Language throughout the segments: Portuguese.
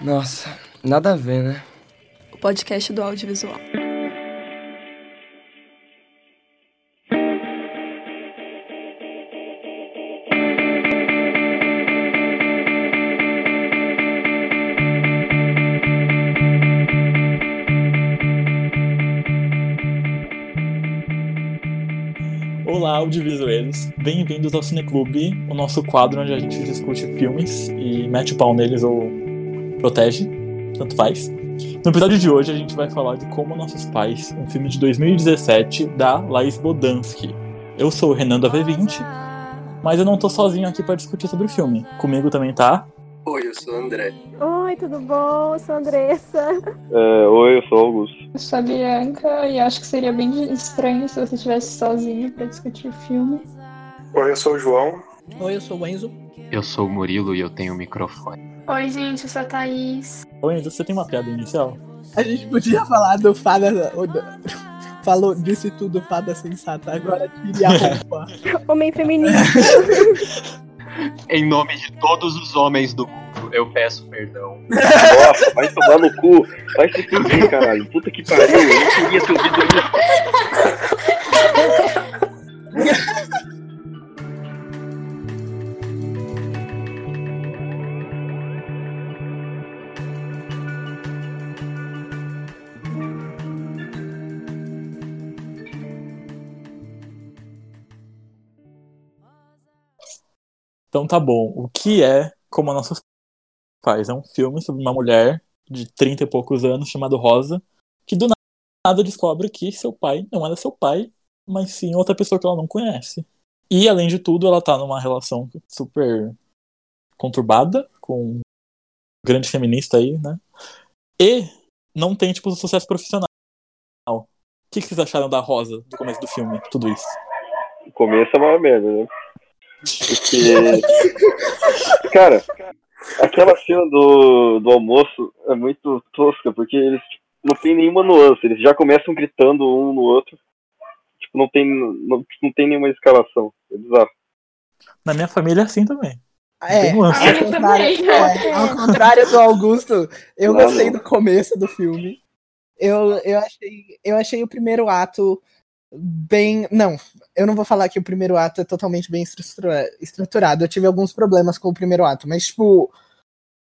Nossa, nada a ver, né? o podcast do audiovisual. Olá, audiovisueiros. Bem-vindos ao Cineclube, o nosso quadro onde a gente discute filmes e mete o pau neles ou protege, tanto faz. No episódio de hoje a gente vai falar de Como Nossos Pais, um filme de 2017 da Laís Bodansky. Eu sou o Renan da V20, mas eu não tô sozinho aqui para discutir sobre o filme. Comigo também tá. Oi, eu sou o André. Oi, tudo bom? Eu sou a Andressa. É, oi, eu sou o Augusto. Eu sou a Bianca e acho que seria bem estranho se você estivesse sozinho pra discutir o filme. Oi, eu sou o João. Oi, eu sou o Enzo. Eu sou o Murilo e eu tenho um microfone. Oi, gente, eu sou a Thaís. Oi, Enzo, você tem uma piada inicial? A gente podia falar do fada. o Falou, disse tudo fada sensata. Agora tire a roupa. Homem feminista. Em nome de todos os homens do mundo, eu peço perdão. Nossa, vai tomar no cu. Vai se fuder, caralho. Puta que pariu. Eu não queria ter ouvido isso. Então tá bom. O que é Como Nossos Pais? É um filme sobre uma mulher de 30 e poucos anos chamada Rosa, que do nada descobre que seu pai não era seu pai, mas sim outra pessoa que ela não conhece. E além de tudo, ela tá numa relação super conturbada com um grande feminista aí, né? E não tem tipo sucesso profissional. O que, que vocês acharam da Rosa do começo do filme? Tudo isso. O começo é uma merda, né? Porque. Cara, aquela cena do, do almoço é muito tosca, porque eles tipo, não tem nenhuma nuance. Eles já começam gritando um no outro. Tipo, não tem, não, não tem nenhuma escalação. É bizarro. Na minha família é assim também. É, ao contrário, é, ao contrário do Augusto, eu Não, gostei não. do começo do filme. Eu, eu, achei, eu achei o primeiro ato bem. Não, eu não vou falar que o primeiro ato é totalmente bem estrutura- estruturado. Eu tive alguns problemas com o primeiro ato, mas, tipo,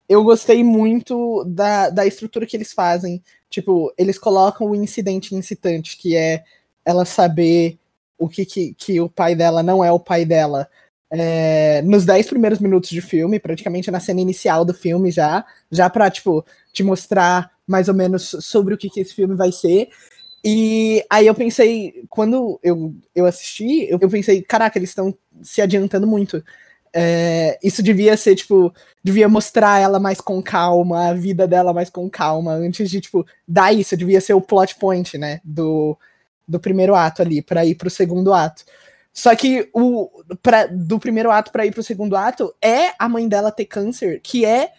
eu gostei muito da, da estrutura que eles fazem. Tipo, eles colocam o incidente incitante, que é ela saber o que, que, que o pai dela não é o pai dela. é, nos 10 primeiros minutos de filme, praticamente na cena inicial do filme já, já pra, tipo, te mostrar mais ou menos sobre o que, que esse filme vai ser. E aí eu pensei, quando eu, eu assisti, eu, eu pensei, caraca, eles estão se adiantando muito. É, isso devia ser, tipo, devia mostrar ela mais com calma, a vida dela mais com calma, antes de, tipo, dar isso, devia ser o plot point, né, do, do primeiro ato ali, pra ir pro segundo ato. Só que o pra, do primeiro ato pra ir pro segundo ato é a mãe dela ter câncer, que é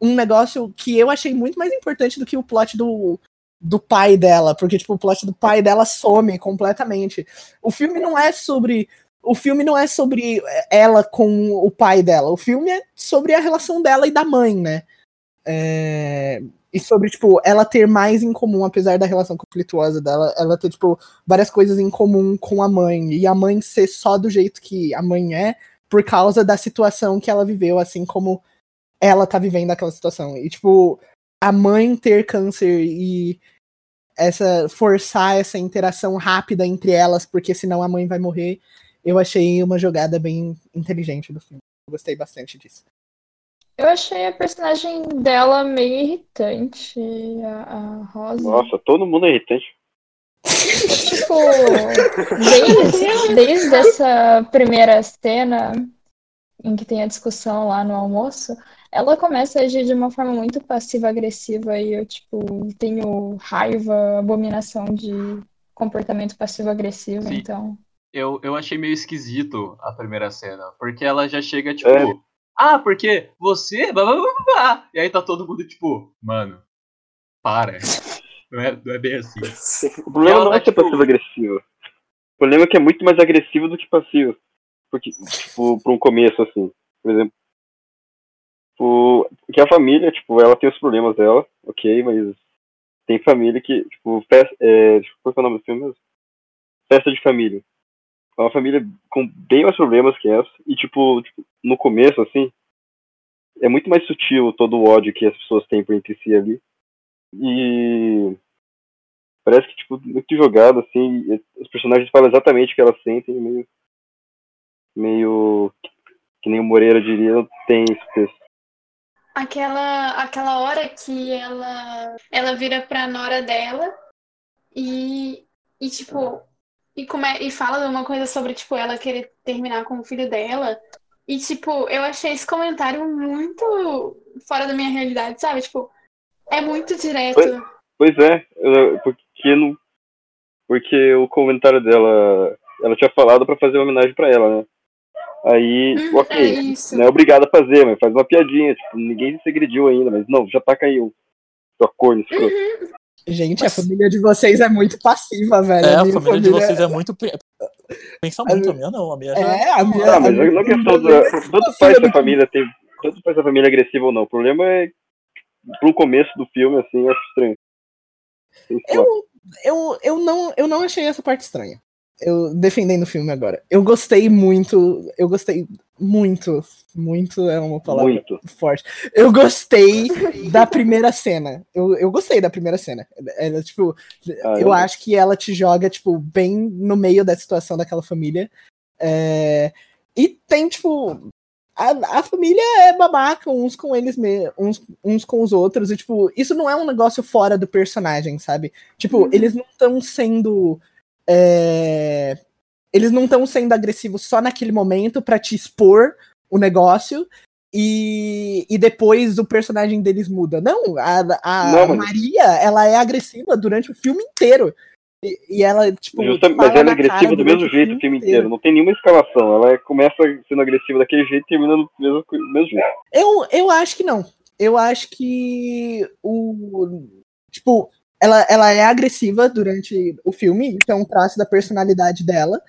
um negócio que eu achei muito mais importante do que o plot do, do pai dela, porque tipo, o plot do pai dela some completamente. O filme não é sobre o filme não é sobre ela com o pai dela. O filme é sobre a relação dela e da mãe, né? É, E sobre, tipo, ela ter mais em comum, apesar da relação conflituosa dela, ela ter, tipo, várias coisas em comum com a mãe. E a mãe ser só do jeito que a mãe é, por causa da situação que ela viveu, assim como ela tá vivendo aquela situação. E, tipo, a mãe ter câncer e essa forçar essa interação rápida entre elas, porque senão a mãe vai morrer, eu achei uma jogada bem inteligente do filme. Eu gostei bastante disso. Eu achei a personagem dela meio irritante, a, a Rosa. Nossa, todo mundo é irritante. Tipo, desde, desde essa primeira cena em que tem a discussão lá no almoço, ela começa a agir de uma forma muito passiva-agressiva e eu, tipo, tenho raiva, abominação de comportamento passivo-agressivo, Sim. então. eu, eu achei meio esquisito a primeira cena. Porque ela já chega, tipo, É. ah, porque você. Blá, blá, blá, blá, blá." E aí tá todo mundo, tipo, mano, para. Não é, não é bem assim. O problema não tá, é ser tipo- passivo-agressivo. O problema é que é muito mais agressivo do que passivo. Porque, tipo, pra um começo, assim. Por exemplo. Tipo, que a família, tipo, ela tem os problemas dela, ok, mas tem família que, tipo, festa, é, qual é o nome do filme mesmo? Festa de família. É uma família com bem mais problemas que essa. E, tipo, tipo, no começo, assim, é muito mais sutil todo o ódio que as pessoas têm por entre si ali. E parece que, tipo, muito jogado, assim, os personagens falam exatamente o que elas sentem, meio. meio. que nem o Moreira diria, tem esse texto. Aquela, aquela hora que ela, ela vira pra nora dela e, e tipo, e, come, e fala uma coisa sobre, tipo, ela querer terminar com o filho dela. E, tipo, eu achei esse comentário muito fora da minha realidade, sabe? Tipo, é muito direto. Pois é, eu- porque não. Porque o comentário dela. Ela tinha falado pra fazer uma homenagem pra ela, né? Aí, Hum, ok, é isso. não é obrigado a fazer, mas faz uma piadinha, tipo, ninguém se agrediu ainda, mas não, já taca aí um. Sua corno, escroto. Uhum. Gente, a família de vocês é muito passiva, velho. É, a minha família de vocês é muito. pe- Pensa muito, a minha não. A minha já. É, a minha. Ah, mas a minha não é questão família- da. Tanto faz se a família tem. Tanto faz se a família é agressiva ou não. O problema é. Pro começo do filme, assim, eu acho estranho. Eu, eu, eu, não, eu não achei essa parte estranha. Eu defendendo o filme agora. Eu gostei muito. Eu gostei muito. Muito é uma palavra Muito. forte. Eu gostei da primeira cena. Eu, eu gostei da primeira cena. Ela, tipo, Ah, eu eu- acho que ela te joga, tipo, bem no meio da situação daquela família. É, E tem, tipo. A, a família é babaca uns com eles mesmos, uns, uns com os outros. E, tipo, isso não é um negócio fora do personagem, sabe? Tipo, eles não estão sendo. É, Eles não estão sendo agressivos só naquele momento pra te expor o negócio. E, e depois o personagem deles muda. Não, a, a Não, mas- Maria, ela é agressiva durante o filme inteiro. E, e ela, tipo. Mas ela é agressiva do mesmo jeito o filme inteiro. Não tem nenhuma escalação. Ela é- começa sendo agressiva daquele jeito e termina do mesmo, do mesmo jeito. Eu, eu acho que não. Eu acho que o. Tipo, ela, ela é agressiva durante o filme, isso é um traço da personalidade dela.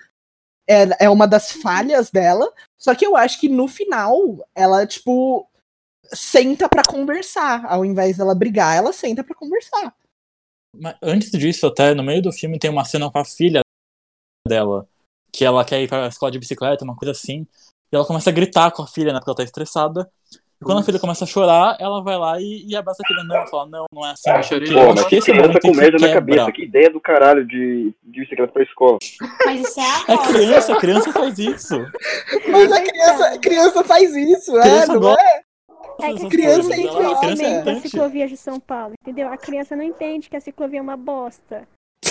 É, é uma das falhas dela. Só que eu acho que no final, ela, tipo, senta pra conversar. Ao invés dela brigar, ela senta pra conversar. Mas antes disso, até no meio do filme tem uma cena com a filha dela, que ela quer ir pra escola de bicicleta, uma coisa assim, e ela começa a gritar com a filha, né, porque ela tá estressada. E quando a filha começa a chorar, ela vai lá e, e abraça a filha. Não, fala, não, não é assim. não quê. Pô, Eu mas que esse é criança momento com em que merda na quebra. cabeça. Que ideia do caralho de, de bicicleta pra escola. Mas isso é a É criança, a criança faz isso. Mas a criança, a criança faz isso, é, Criança não gosta é? É que a Criança é tem idiota. conhecimento das Criança é ciclovias de São Paulo, entendeu? A criança não entende que a ciclovia é uma bosta.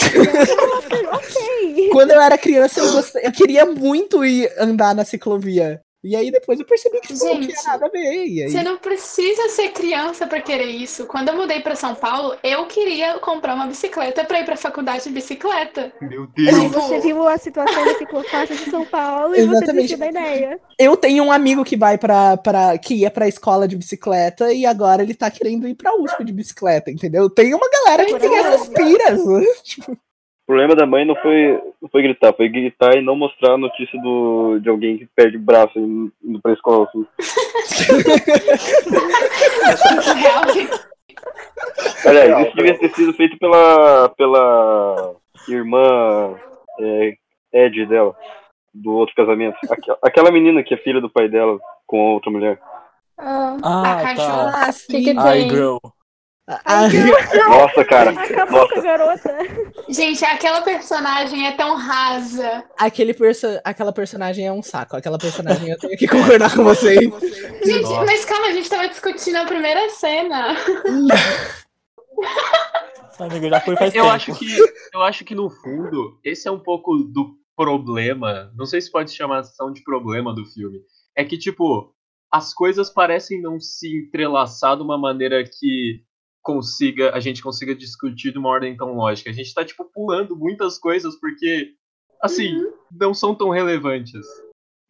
ok. Quando eu era criança, eu, gostei, eu queria muito ir andar na ciclovia. E aí depois eu percebi que tipo, não Gente, tinha nada a ver. E aí... Você não precisa ser criança pra querer isso. Quando eu mudei pra São Paulo, eu queria comprar uma bicicleta pra ir pra faculdade de bicicleta. Meu Deus. você viu a situação da ciclofaixa de São Paulo e você Exatamente. desistiu da ideia. Eu tenho um amigo que vai para para que ia pra escola de bicicleta e agora ele tá querendo ir pra USP de bicicleta, entendeu? Tem uma galera que tem essas piras. né? Tipo, O problema da mãe não foi, não foi gritar, foi gritar e não mostrar a notícia do, de alguém que perde o braço indo pra escola. Assim. Aliás, isso devia ter sido feito pela, pela irmã é, Ed dela, do outro casamento. Aquela, aquela menina que é filha do pai dela com a outra mulher. Ah, Ah, a cachorra. tá. ah, que que Ai, tem? girl. Ah, Nossa, cara. Acabou com a Nossa, garota. Gente, aquela personagem é tão rasa. aquele perso aquela personagem é um saco. Aquela personagem eu tenho que concordar com vocês. Gente, Nossa. mas calma, a gente tava discutindo a primeira cena. Amiga, já foi faz Eu tempo. acho que eu acho que no fundo esse é um pouco do problema. Não sei se pode chamar ação de problema do filme. É que tipo as coisas parecem não se entrelaçar de uma maneira que consiga a gente consiga discutir de uma ordem tão lógica. A gente tá tipo pulando muitas coisas porque assim, Uhum. não são tão relevantes.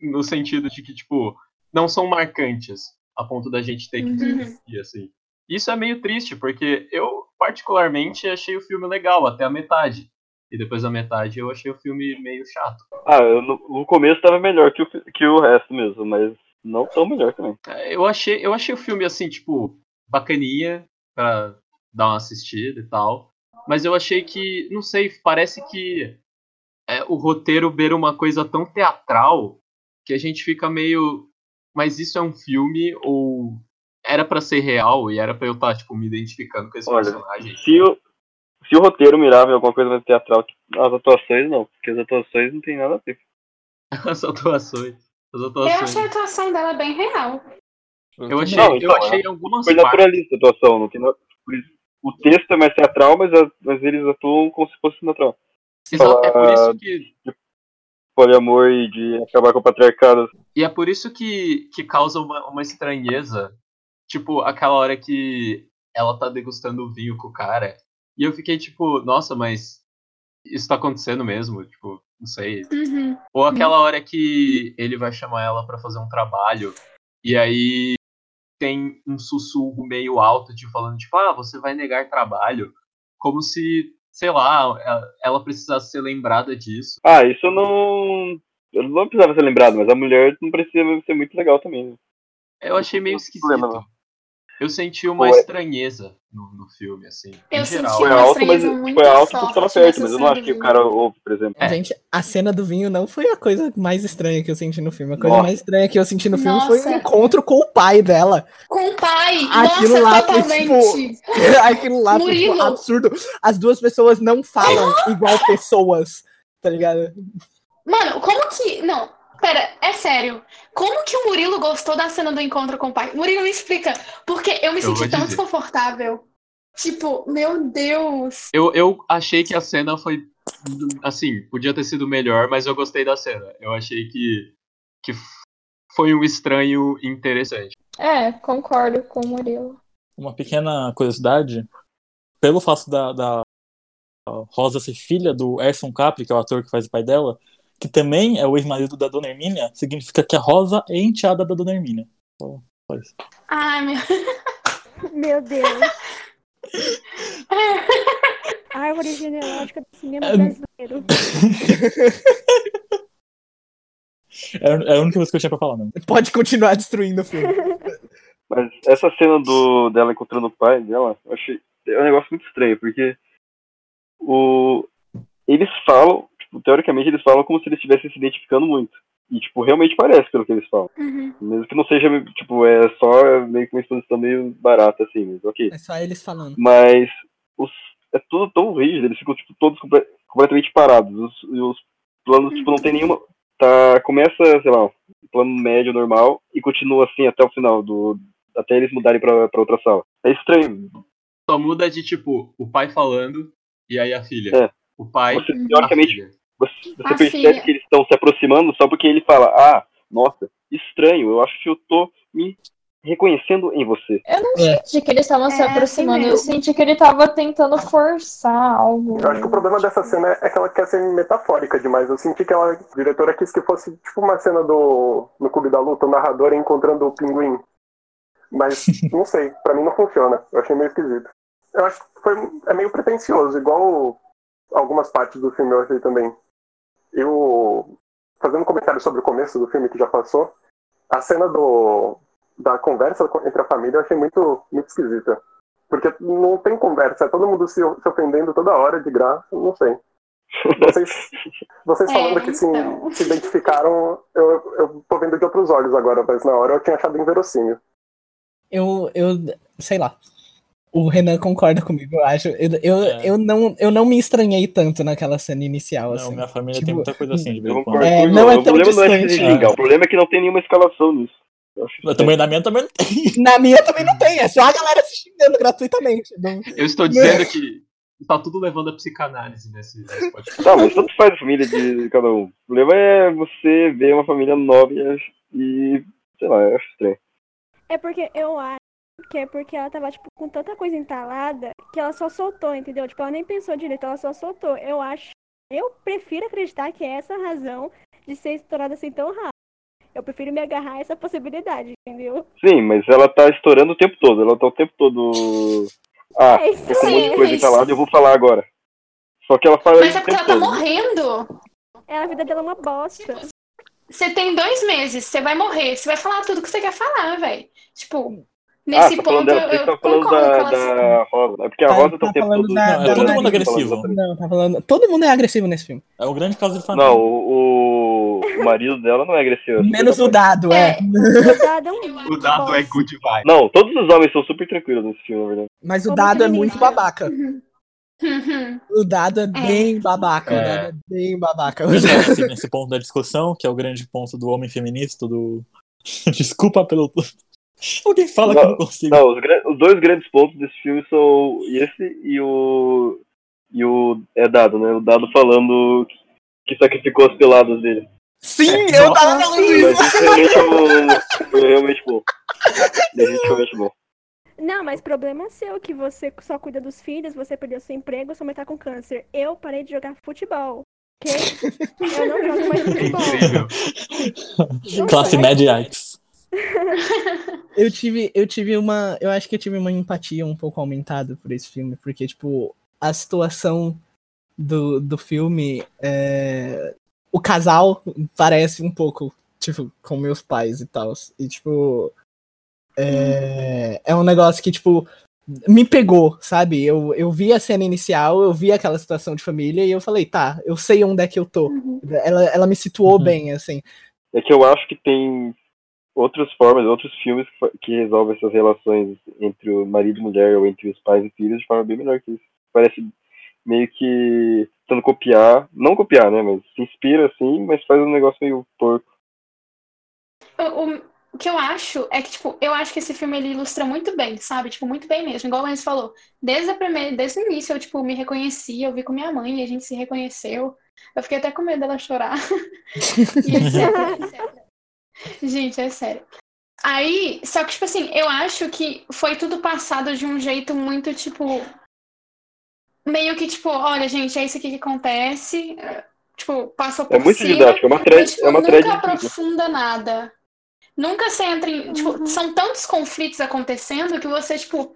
No sentido de que, tipo, não são marcantes a ponto da gente ter que Uhum. discutir, assim. Isso é meio triste, porque eu, particularmente, achei o filme legal até a metade. E depois da metade eu achei o filme meio chato. Ah, eu, no, no começo tava melhor que o, que o resto mesmo, mas não tão melhor também. É, Eu achei, eu achei o filme, assim, tipo, bacaninha pra dar uma assistida e tal. Mas eu achei que, não sei, parece que é, o roteiro beira uma coisa tão teatral que a gente fica meio. Mas isso é um filme ou era pra ser real e era pra eu estar, tipo, me identificando com esse Olha, personagem? se o, se o roteiro mirava em alguma coisa mais teatral, as atuações não, porque as atuações não tem nada a ver. As atuações. As Eu atuações. achei a atuação dela bem real. Eu achei, Não, eu então, achei é- algumas Foi partes. naturalista a atuação, por isso- O texto é mais teatral, mas, a- mas eles atuam como se fosse natural. Exato, é por isso que de poliamor e de acabar com o patriarcado. E é por isso que, que causa uma, uma estranheza. Tipo, aquela hora que ela tá degustando o vinho com o cara. E eu fiquei tipo, nossa, mas isso tá acontecendo mesmo? Tipo, não sei. Uhum. Ou aquela hora que ele vai chamar ela pra fazer um trabalho. E aí tem um sussurro meio alto, tipo, falando, tipo, ah, você vai negar trabalho. Como se, sei lá, ela- precisasse ser lembrada disso. Ah, isso eu não. Eu não precisava ser lembrado, mas a mulher não precisa ser muito legal também. né? Eu achei meio esquisito. problema, não. Eu senti uma Foi- estranheza no, no filme, assim. Eu em geral. senti Foi alto, mas foi alto porque tava nessa perto, mas eu não acho que o cara ouve, por exemplo. É. Gente, a cena do vinho não foi a coisa mais estranha que eu senti no filme. A coisa Nossa. mais estranha que eu senti no filme foi o Nossa. encontro com o pai dela. Com o pai! Aquilo Nossa, lá foi, totalmente! Aquilo lá foi tipo, absurdo. As duas pessoas não falam igual pessoas, tá ligado? Mano, como que. Não, pera, é sério. Como que o Murilo gostou da cena do encontro com o pai? Murilo, me explica. Porque eu me Eu senti tão dizer. desconfortável. Tipo, meu Deus. Eu, eu achei que a cena foi. Assim, podia ter sido melhor, mas eu gostei da cena. Eu achei que, que foi um estranho interessante. É, concordo com o Murilo. Uma pequena curiosidade, pelo fato da, da Rosa ser filha do Erson Capri, que é o ator que faz o pai dela, que também é o ex-marido da Dona Hermínia, significa que a Rosa é enteada da Dona Hermínia. Só, só isso. Ai, meu. Meu Deus. Árvore genealógica do cinema É- brasileiro. É, é a única coisa que eu tinha pra falar mesmo. Pode continuar destruindo o filme. Mas essa cena do, dela encontrando o pai dela, eu achei. É um negócio muito estranho, porque o, eles falam, tipo, teoricamente eles falam como se eles estivessem se identificando muito. E, tipo, realmente parece pelo que eles falam. Uhum. Mesmo que não seja, tipo, é só meio que uma exposição meio barata, assim, mas ok. É só eles falando. Mas os, é tudo tão rígido, eles ficam, tipo, todos comple- completamente parados. Os, e os planos, tipo, não tem nenhuma. Tá, começa, sei lá, um plano médio normal e continua assim até o final, do, até eles mudarem pra, pra outra sala. É estranho. Só muda de tipo, o pai falando e aí a filha. É. O pai. Você, a teoricamente, filha. Você, você A percebe que eles estão se aproximando só porque ele fala, ah, nossa, estranho, eu acho que eu tô me reconhecendo em você. Eu não É. senti que eles estavam se É, assim aproximando, eu senti que ele tava tentando forçar algo. Eu acho que o problema dessa cena é que ela quer ser metafórica demais. Eu senti que ela, a diretora quis que fosse tipo uma cena do no Clube da Luta, o narrador encontrando o pinguim. Mas não sei, pra mim não funciona. Eu achei meio esquisito. Eu acho que foi, é meio pretencioso, igual algumas partes do filme eu achei também. Eu, fazendo um comentário sobre o começo do filme que já passou, a cena do, da conversa entre a família eu achei muito, muito esquisita. Porque não tem conversa, é todo mundo se, se ofendendo toda hora de graça, não sei. Vocês, vocês É, falando que se, então. se identificaram, eu, eu tô vendo de outros olhos agora, mas na hora eu tinha achado inverossímil. Eu, eu, sei lá. O Renan concorda comigo, eu acho. Eu, eu, É. eu, não, eu não me estranhei tanto naquela cena inicial, Não, assim. minha família tipo, tem muita coisa assim de vez em quando. É, não é o tão problema não é se distante. xingar, o problema é que não tem nenhuma escalação nisso. Eu também na minha também não tem. Na minha também não tem, é só a galera se xingando gratuitamente. Não- Eu estou dizendo que tá tudo levando a psicanálise nesse, nesse podcast. Tá, mas tanto faz a família de cada um. O problema é você ver uma família nova e, ach- e sei lá, eu acho estranho. É porque eu acho que é porque ela tava, tipo, com tanta coisa entalada que ela só soltou, entendeu? Tipo, ela nem pensou direito, ela só soltou. Eu acho Eu prefiro acreditar que é essa a razão de ser estourada assim tão rápido. Eu prefiro me agarrar a essa possibilidade, entendeu? Sim, mas ela tá estourando o tempo todo. Ela tá o tempo todo. Ah, É isso tô com um monte de coisa é instalada e eu vou falar agora. Só que ela fala Mas é porque ela tá todo. morrendo. É, a vida dela é uma bosta. Você tem dois meses, você vai morrer, você vai falar tudo que você quer falar, velho. Tipo, nesse tá falando ponto dela, eu, eu tá falando concordo da, da Rosa. É porque a Tá- Rosa tá, tá o tempo falando todo. da- Não, é todo mundo agressivo. Não, tá falando. Todo mundo é agressivo nesse filme. É um grande caso de família. Não, o, o marido dela não é agressivo. Menos o dado, é. O dado é um O dado é good vibe. Não, todos os homens são super tranquilos nesse filme, na verdade. Mas o Como dado é muito sabe? babaca. Uhum. O dado é bem babaca. O É. dado é bem babaca. Nesse, nesse ponto da discussão, que é o grande ponto do homem feminista, do. Desculpa pelo. Alguém fala que eu não consigo. Não, os, os dois grandes pontos desse filme são esse e o. E o. É dado, né? O dado falando que sacrificou as peladas dele. Sim, eu tava falando isso. Mas isso realmente é um- foi realmente bom. Definitivamente bom. Não, mas problema é seu, que você só cuida dos filhos, você perdeu seu emprego, sua mãe tá com câncer. Eu parei de jogar futebol. Ok? Eu não jogo mais futebol. Classe média Yikes. Eu tive, eu tive uma. Eu acho que eu tive uma empatia um pouco aumentada por esse filme, porque, tipo, a situação do, do filme. é, o casal parece um pouco, tipo, com meus pais e tal. E, tipo. É, é um negócio que, tipo, me pegou, sabe? Eu, eu vi a cena inicial, eu vi aquela situação de família e eu falei, tá, eu sei onde é que eu tô. Ela, ela me situou Uhum. bem, assim. É que eu acho que tem outras formas, outros filmes que, resolvem essas relações entre o marido e mulher ou entre os pais e filhos de forma bem melhor que isso. Parece meio que tentando copiar, não copiar, né, mas se inspira assim, mas faz um negócio meio porco. O, o- que eu acho é que, tipo, eu acho que esse filme ele ilustra muito bem, sabe? Tipo, muito bem mesmo. Igual o Enzo falou. Desde, a primeira, desde o início eu, tipo, me reconheci, eu vi com minha mãe a gente se reconheceu. Eu fiquei até com medo dela chorar. E etc. Gente, é sério. Aí, só que, tipo assim, eu acho que foi tudo passado de um jeito muito, tipo. Meio que, tipo, olha, gente, é isso aqui que acontece. Tipo, passou por É muito cima. didático, é uma thread, mas, tipo, é uma nunca thread incrível. aprofunda nada. Nunca você entra em. Tipo, são tantos conflitos acontecendo que você, tipo.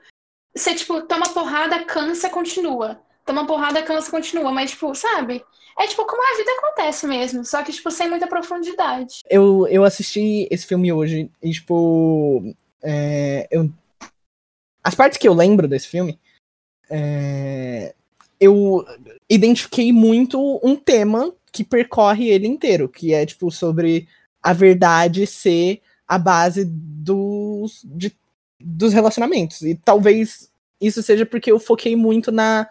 Você, tipo, toma porrada, cansa, continua. Toma porrada, cansa, continua. Mas, tipo, sabe? É tipo como a vida acontece mesmo. Só que, tipo, sem muita profundidade. eu, eu assisti esse filme hoje e, tipo. é, eu, as partes que eu lembro desse filme, é, eu identifiquei muito um tema que percorre ele inteiro, que é, tipo, sobre a verdade ser a base dos, de- dos relacionamentos. E talvez isso seja porque eu foquei muito na,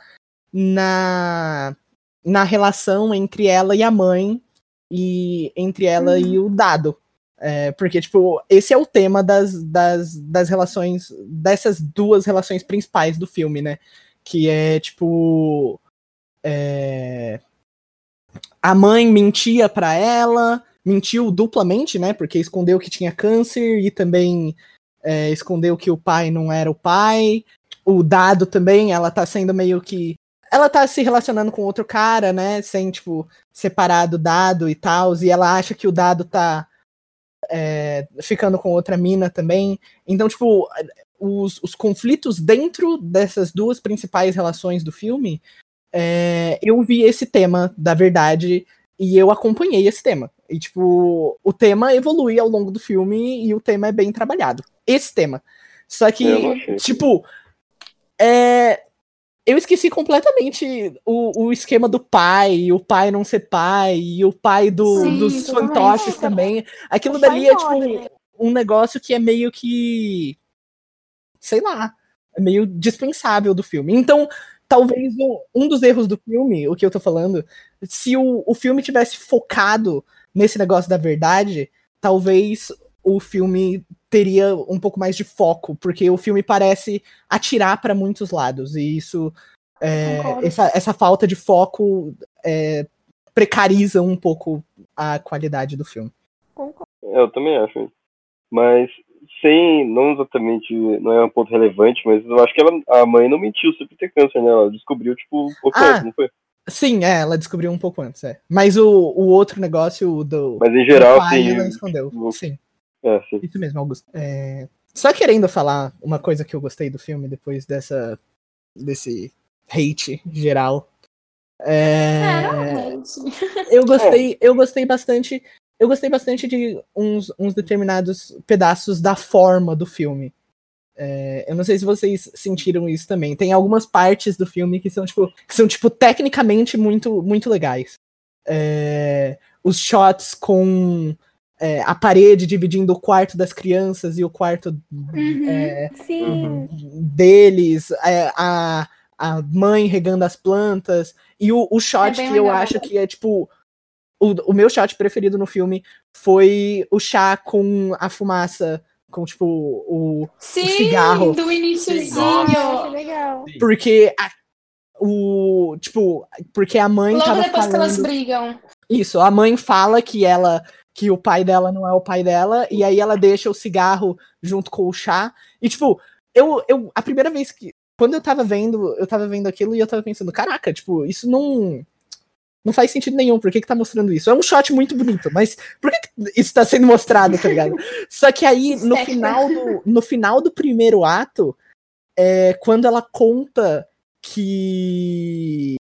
na, na relação entre ela e a mãe e entre ela e o dado. É, porque, tipo, esse é o tema das, das, das relações, dessas duas relações principais do filme, né? Que é, tipo. é, a mãe mentia pra ela, mentiu duplamente, né? Porque escondeu que tinha câncer e também é, escondeu que o pai não era o pai. O dado também, ela tá sendo meio que. Ela tá se relacionando com outro cara, né? Sem, tipo, separar do dado e tal. E ela acha que o dado tá é, ficando com outra mina também. Então, tipo, os, os conflitos dentro dessas duas principais relações do filme, é, eu vi esse tema da verdade e eu acompanhei esse tema. E, tipo, o tema evolui ao longo do filme e o tema é bem trabalhado. Esse tema. Só que, tipo, é, eu esqueci completamente o, o esquema do pai, o pai não ser pai, e o pai do, Sim, dos fantoches também. Aquilo O dali é, tipo, um negócio que é meio que. Sei lá. É meio dispensável do filme. Então, talvez um, um dos erros do filme, o que eu tô falando, se o, o filme tivesse focado nesse negócio da verdade, talvez o filme teria um pouco mais de foco, porque o filme parece atirar para muitos lados, e isso. é, essa, essa falta de foco é, precariza um pouco a qualidade do filme. Concordo. Eu também acho. Mas sem, não exatamente, não é um ponto relevante, mas eu acho que ela, a mãe não mentiu sobre ter câncer, né? Ela descobriu, tipo, pouco Ah, antes, não foi? Sim, é, ela descobriu um pouco antes, é. Mas o, o outro negócio o do. Mas em geral, do pai, sim. ela escondeu. Sim. É, sim. Isso mesmo, Augusto. É, Só querendo falar uma coisa que eu gostei do filme depois dessa. desse hate geral. É, eu gostei, eu gostei bastante. Eu gostei bastante de uns, uns determinados pedaços da forma do filme. É, eu não sei se vocês sentiram isso também. Tem algumas partes do filme que são, tipo, que são, tipo tecnicamente muito, muito legais. É, os shots com é, a parede dividindo o quarto das crianças e o quarto é, Sim. deles, é, a, a mãe regando as plantas, e o, o shot É bem que eu legal. acho que é tipo. O, o meu shot preferido no filme foi o chá com a fumaça, com tipo o, o Sim, cigarro. do iníciozinho. legal. Porque a- o. Tipo, porque a mãe Logo tava depois que elas falando. brigam. Isso, a mãe fala que ela que o pai dela não é o pai dela, e aí ela deixa o cigarro junto com o chá. E, tipo, eu, eu a primeira vez que. Quando eu tava vendo, eu tava vendo aquilo e eu tava pensando, caraca, tipo, isso não. Não faz sentido nenhum. Por que, que tá mostrando isso? É um shot muito bonito, mas por que, que isso tá sendo mostrado, tá ligado? Só que aí, no final do, no final do primeiro ato, é, quando ela conta que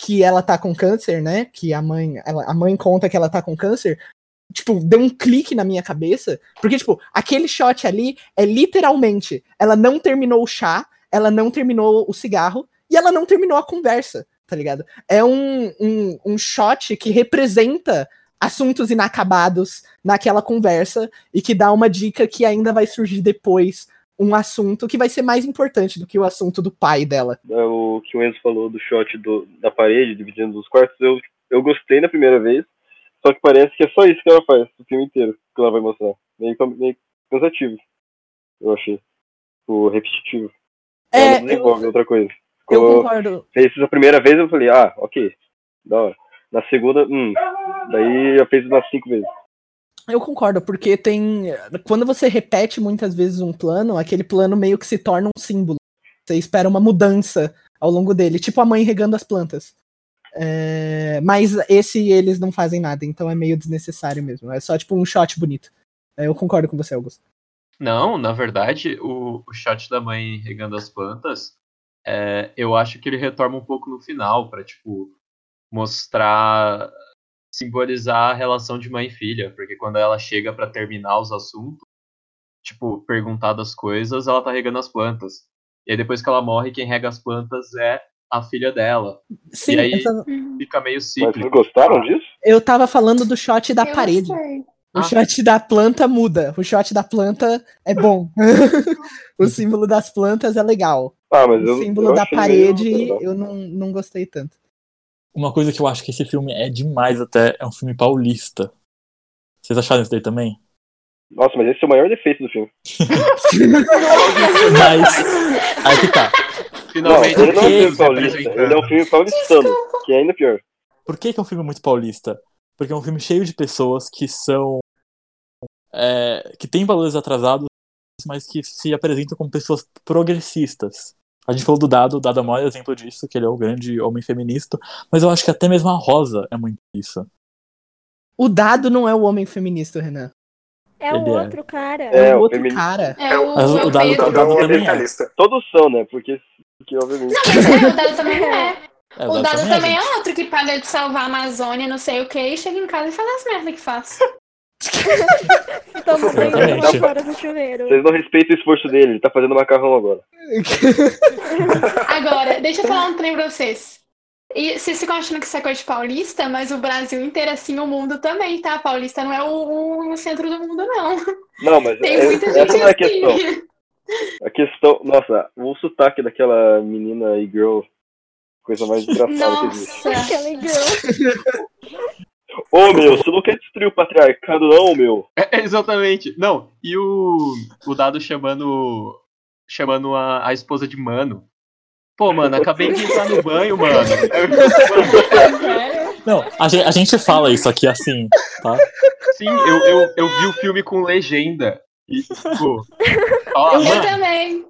que ela tá com câncer, né? Que a mãe, ela- a mãe conta que ela tá com câncer. Tipo, deu um clique na minha cabeça, porque tipo, aquele shot ali é literalmente, ela não terminou o chá, ela não terminou o cigarro e ela não terminou a conversa, tá ligado? É um, um, um shot que representa assuntos inacabados naquela conversa e que dá uma dica que ainda vai surgir depois um assunto que vai ser mais importante do que o assunto do pai dela. É, o que o Enzo falou do shot do, da parede, dividindo os quartos, eu, eu gostei na primeira vez, só que parece que é só isso que ela faz, o filme inteiro, que ela vai mostrar. Meio, meio cansativo, eu achei. O repetitivo. É, ela não desenvolve outra coisa. Eu Ficou- concordo. Fez isso a primeira vez, eu falei, ah, ok, da hora. Na segunda, hum. Daí eu fiz umas cinco vezes. Eu concordo, porque tem. Quando você repete muitas vezes um plano, aquele plano meio que se torna um símbolo. Você espera uma mudança ao longo dele, tipo a mãe regando as plantas. É, mas esse eles não fazem nada, então é meio desnecessário mesmo. É só tipo um shot bonito. É, Eu concordo com você, Augusto. Não, na verdade, o, o shot da mãe regando as plantas, é, eu acho que ele retorna um pouco no final, pra, tipo, mostrar, simbolizar a relação de mãe e filha, porque quando ela chega pra terminar os assuntos, tipo, perguntar das coisas, ela tá regando as plantas. E aí depois que ela morre, quem rega as plantas é a filha dela. Sim, e aí tava- fica meio Mas vocês cíclico. gostaram disso? Eu tava falando do shot da Eu parede. sei. O Ah. shot da planta muda. O shot da planta é bom. o símbolo das plantas é legal. Ah, mas eu, o símbolo eu da parede meio- eu não, não gostei tanto. Uma coisa que eu acho que esse filme é demais até, é um filme paulista. Vocês acharam isso daí também? Nossa, mas esse é o maior defeito do filme. Mas, aí que tá. Finalmente, não, ele não é um filme paulista, ele é um filme paulistano, que é ainda pior. Por que, que é um filme muito paulista? Porque é um filme cheio de pessoas que são. é, que têm valores atrasados, mas que se apresentam como pessoas progressistas. A gente falou do Dado, o Dado é o maior exemplo disso, que ele é o grande homem feminista, mas eu acho que até mesmo a Rosa é muito isso. O dado não é o homem feminista, Renan. É o é. outro cara. É, É, o o outro cara. É o, Mas o- é o Dado- Pedro. o Dado um também é. Todos são, né? Porque, porque obviamente. É, o Dado também é. É, O Dado é, também gente. é outro que paga de salvar a Amazônia, não sei o que, e chega em casa e faz as merdas que faz. Exatamente. duas horas no chuveiro. Vocês não respeitam o esforço dele, ele tá fazendo macarrão agora. Agora, deixa eu falar um trem pra vocês. E vocês ficam achando que isso é coisa de paulista, mas o Brasil inteiro, assim, o mundo também, tá? Paulista não é o, o centro do mundo, não. Não, mas Tem é- muita essa gente não é a assim. questão. A questão. Nossa, o sotaque daquela menina e girl. Coisa mais engraçada que existe. Nossa. Que legal. Ô meu, você não quer destruir o patriarcado, não, meu. É, exatamente. Não, e o, o Dado chamando chamando a, a esposa de mano. Pô, mano, acabei de entrar no banho, mano. Não, a gente, a gente fala isso aqui assim, tá? Sim, eu, eu, eu vi o filme com legenda. E, tipo, ó, Eu mano, também.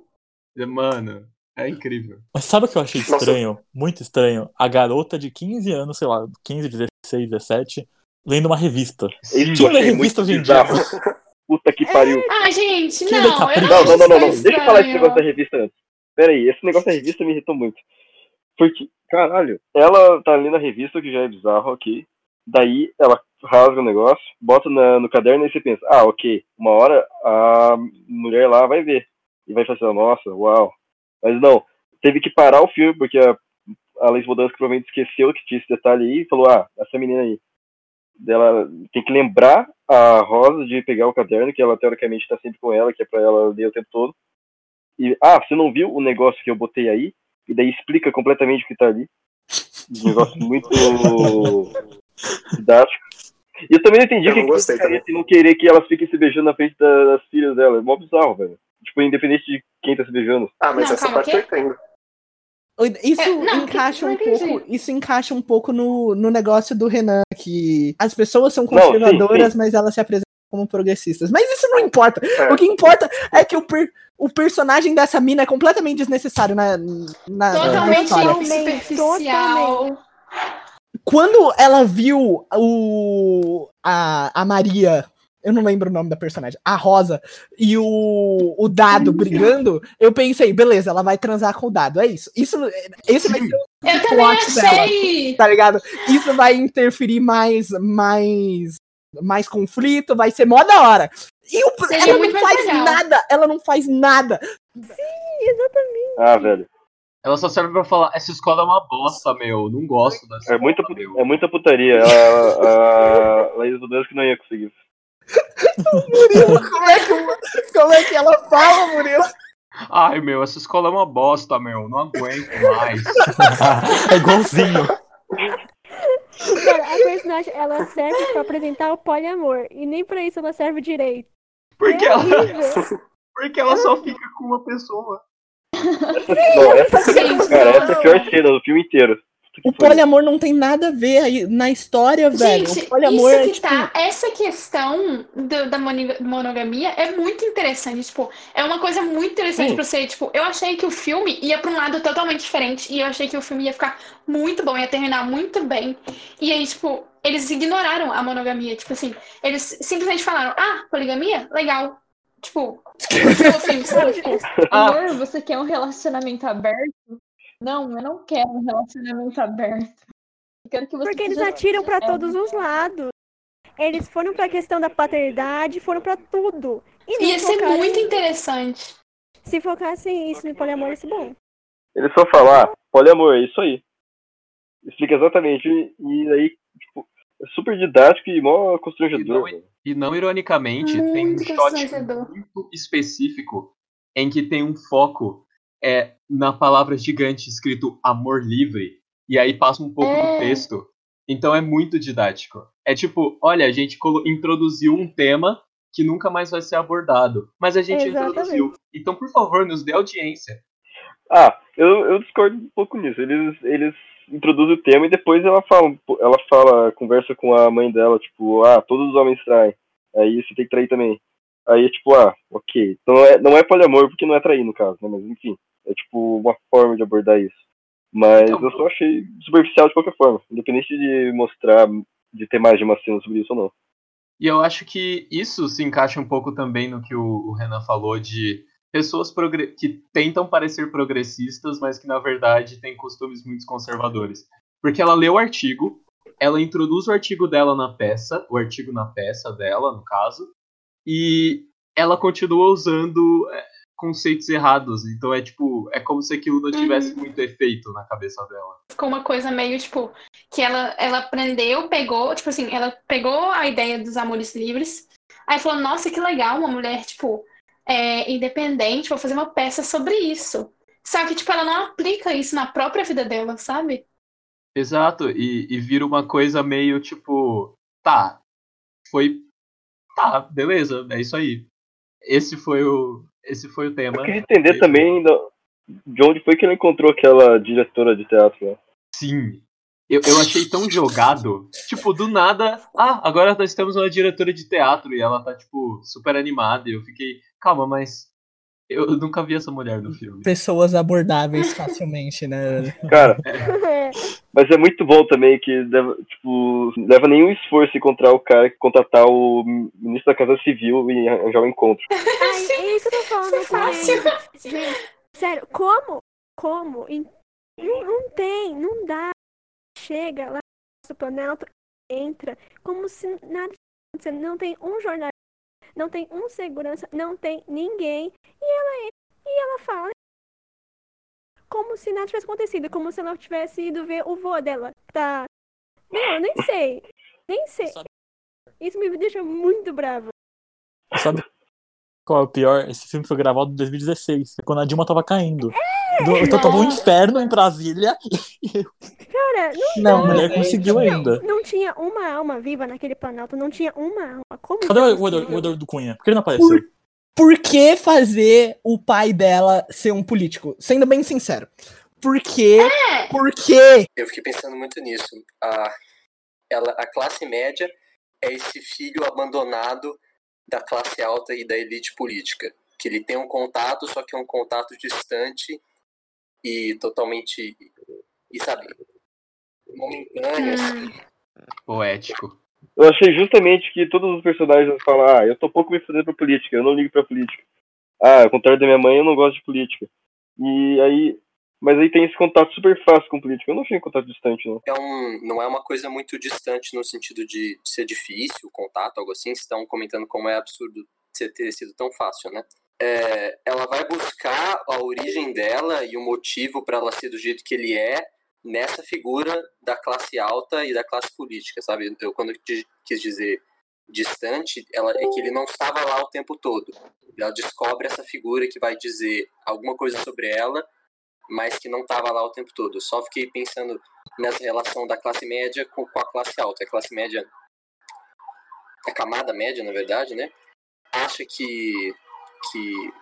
mano, É incrível. Mas sabe o que eu achei estranho? Muito estranho? A garota de 15 anos, sei lá, 15, 16, 17, lendo uma revista. Isso Quem lê revista hoje em dia? bizarro. Puta que pariu. Ah, gente, Que não. Eu não, Não, não, não, não, Deixa eu falar esse negócio da revista antes. Pera aí, esse negócio da revista me irritou muito. Porque, caralho, ela tá lendo a revista, que já é bizarro, ok. Daí ela rasga o negócio, bota na- no caderno e você pensa, ah, ok, uma hora a mulher lá vai ver. E vai pensar, nossa, uau. Mas não, teve que parar o filme, porque a, a Laís Bodansky provavelmente esqueceu que tinha esse detalhe aí e falou, ah, essa menina aí. Ela tem que lembrar a Rosa de pegar o caderno, que ela teoricamente tá sempre com ela, que é pra ela ler o tempo todo. E, ah, você não viu o negócio que eu botei aí? E daí explica completamente o que tá ali. Um negócio muito didático. E eu também não entendi Eu o que não que gostei não querer que elas fiquem se beijando na frente da- das filhas dela. É mó bizarro, velho. Tipo, independente de quem tá se beijando. Ah, mas Não, essa calma, parte quê? eu entendo. Isso É, não, encaixa um pouco. Isso encaixa um pouco no, no negócio do Renan, que as pessoas são Não, sim, conservadoras, mas elas se apresentam como progressistas. Mas isso não importa. É. O que importa é que o, per- o personagem dessa mina é completamente desnecessário na, na, na Totalmente história. Totalmente, superficial. Quando ela viu o a, a Maria, eu não lembro o nome da personagem, a Rosa e o, o Dado brigando, eu pensei, beleza, ela vai transar com o Dado, é isso. Isso esse vai ser o Eu plot dela, tá ligado? Isso vai interferir mais mais mais conflito, vai ser mó da hora. E o, ela não faz legal. nada, ela não faz nada. Ah, velho. Ela só serve pra falar, essa escola é uma bosta, meu. Não gosto dessa É muita, escola, meu. é muita putaria. Ela, a Laís Bodansky não ia conseguir. Murilo, como é que, como é que ela fala, Murilo? Ai, meu, essa escola é uma bosta, meu. Não aguento mais. é igualzinho. Cara, a personagem, ela serve pra apresentar o poliamor. E nem pra isso ela serve direito. Porque É ela, horrível. porque ela só fica com uma pessoa. Não, essa, Gente, cara, essa é a pior cena do filme inteiro. O poliamor não tem nada a ver aí na história, velho. Gente, o poliamor isso é que tipo. tá, essa questão do- da monogamia é muito interessante, tipo, é uma coisa muito interessante Sim. pra você, tipo, eu achei que o filme ia pra um lado totalmente diferente e eu achei que o filme ia ficar muito bom, ia terminar muito bem. E aí, tipo, eles ignoraram a monogamia, tipo assim, eles simplesmente falaram: "Ah, poligamia? Legal". Tipo, Ah. Amor, você quer um relacionamento aberto? Não, eu não quero um relacionamento aberto. Eu quero que você Porque eles atiram pra É. todos os lados. Eles foram pra questão da paternidade, foram pra tudo. E ia ser focaram muito interessante. Se focassem isso no poliamor, ia ser bom. Ele só fala, ah, poliamor, é isso aí. Explica exatamente. E, aí, é super didático e mó E constrangedor. não, velho. e não ironicamente, tem um Muito shot muito específico em que tem um foco é, na palavra gigante escrito amor livre. E aí passa um pouco É. do texto. Então é muito didático. É tipo, olha, a gente introduziu um tema que nunca mais vai ser abordado. Mas a gente Exatamente. introduziu. Então, por favor, nos dê audiência. Ah, eu, eu discordo um pouco nisso. Eles, eles introduzem o tema e depois ela fala, ela fala, conversa com a mãe dela, tipo, ah, todos os homens traem. Aí você tem que trair também. Aí é tipo, ah, ok. Então não é, não é poliamor porque não é trair no caso, né? Mas enfim, é tipo uma forma de abordar isso. Mas Então, eu só achei superficial de qualquer forma. Independente de mostrar, de ter mais de uma cena sobre isso ou não. E eu acho que isso se encaixa um pouco também no que o Renan falou de pessoas que tentam parecer progressistas, mas que na verdade têm costumes muito conservadores. Porque ela lê o artigo, ela introduz o artigo dela na peça, o artigo na peça dela, no caso, e ela continua usando é, conceitos errados. Então é tipo, é como se aquilo não tivesse muito efeito na cabeça dela. ficou uma coisa meio, tipo, que ela, ela aprendeu, pegou, tipo assim, ela pegou a ideia dos amores livres, aí falou, nossa, que legal, uma mulher, tipo, é, independente, vou fazer uma peça sobre isso. Só que, tipo, ela não aplica isso na própria vida dela, sabe? Exato, e, e vira uma coisa meio tipo, tá, foi, tá, beleza, é isso aí. Esse foi o, esse foi o tema. Eu queria entender também da- de onde foi que ela encontrou aquela diretora de teatro lá. Sim, eu, eu achei tão jogado, tipo, do nada, ah, agora nós temos uma diretora de teatro e ela tá, tipo, super animada e eu fiquei, calma, mas Eu nunca vi essa mulher no filme. Pessoas abordáveis facilmente, né? Cara, mas é muito bom também que leva, tipo, leva nenhum esforço encontrar o cara que contratar o ministro da Casa Civil e arranjar um encontro. Ai, é isso que eu tô falando ele. Gente, sério, como? Como? Não, não tem, não dá. Chega lá no Planalto, entra, como se nada tivesse acontecendo. Não tem um jornalista, não tem um segurança, não tem ninguém. E ela entra e ela fala. Como se nada tivesse acontecido, como se ela tivesse ido ver o vô dela. Tá. Não, eu nem sei. Nem sei. Isso me deixa muito brava. Sabe qual é o pior? Esse filme foi gravado em 2016, quando a Dilma tava caindo. É! Do- Então tava um inferno em Brasília. Cara, não, Não, dá. mulher conseguiu ainda. Não tinha uma alma viva naquele Planalto, não tinha uma alma. Como Cadê é o o possível? o Edward do Cunha? Por que ele não apareceu? Por, por que fazer o pai dela ser um político? Sendo bem sincero. Por quê? Por quê? Eu fiquei pensando muito nisso. A, ela, a classe média é esse filho abandonado da classe alta e da elite política. Que ele tem um contato, só que é um contato distante e totalmente. E sabe? Momentâneo, assim. Poético. Eu achei justamente que todos os personagens falam, ah, eu tô pouco me fazendo pra política, eu não ligo pra política. Ah, ao contrário da minha mãe, eu não gosto de política. E aí. Mas aí tem esse contato super fácil com política. Eu não achei um contato distante, não. é um, não é uma coisa muito distante no sentido de, de ser difícil o contato, algo assim. Vocês estão comentando como é absurdo ser, ter sido tão fácil, né? É, ela vai buscar a origem dela e o motivo para ela ser do jeito que ele é nessa figura da classe alta e da classe política, sabe? Eu quando quis dizer distante, ela é que ele não estava lá o tempo todo. Ela descobre essa figura que vai dizer alguma coisa sobre ela, mas que não estava lá o tempo todo. Só fiquei pensando nessa relação da classe média com, com a classe alta. A classe média, a camada média, na verdade, né? Acha que, que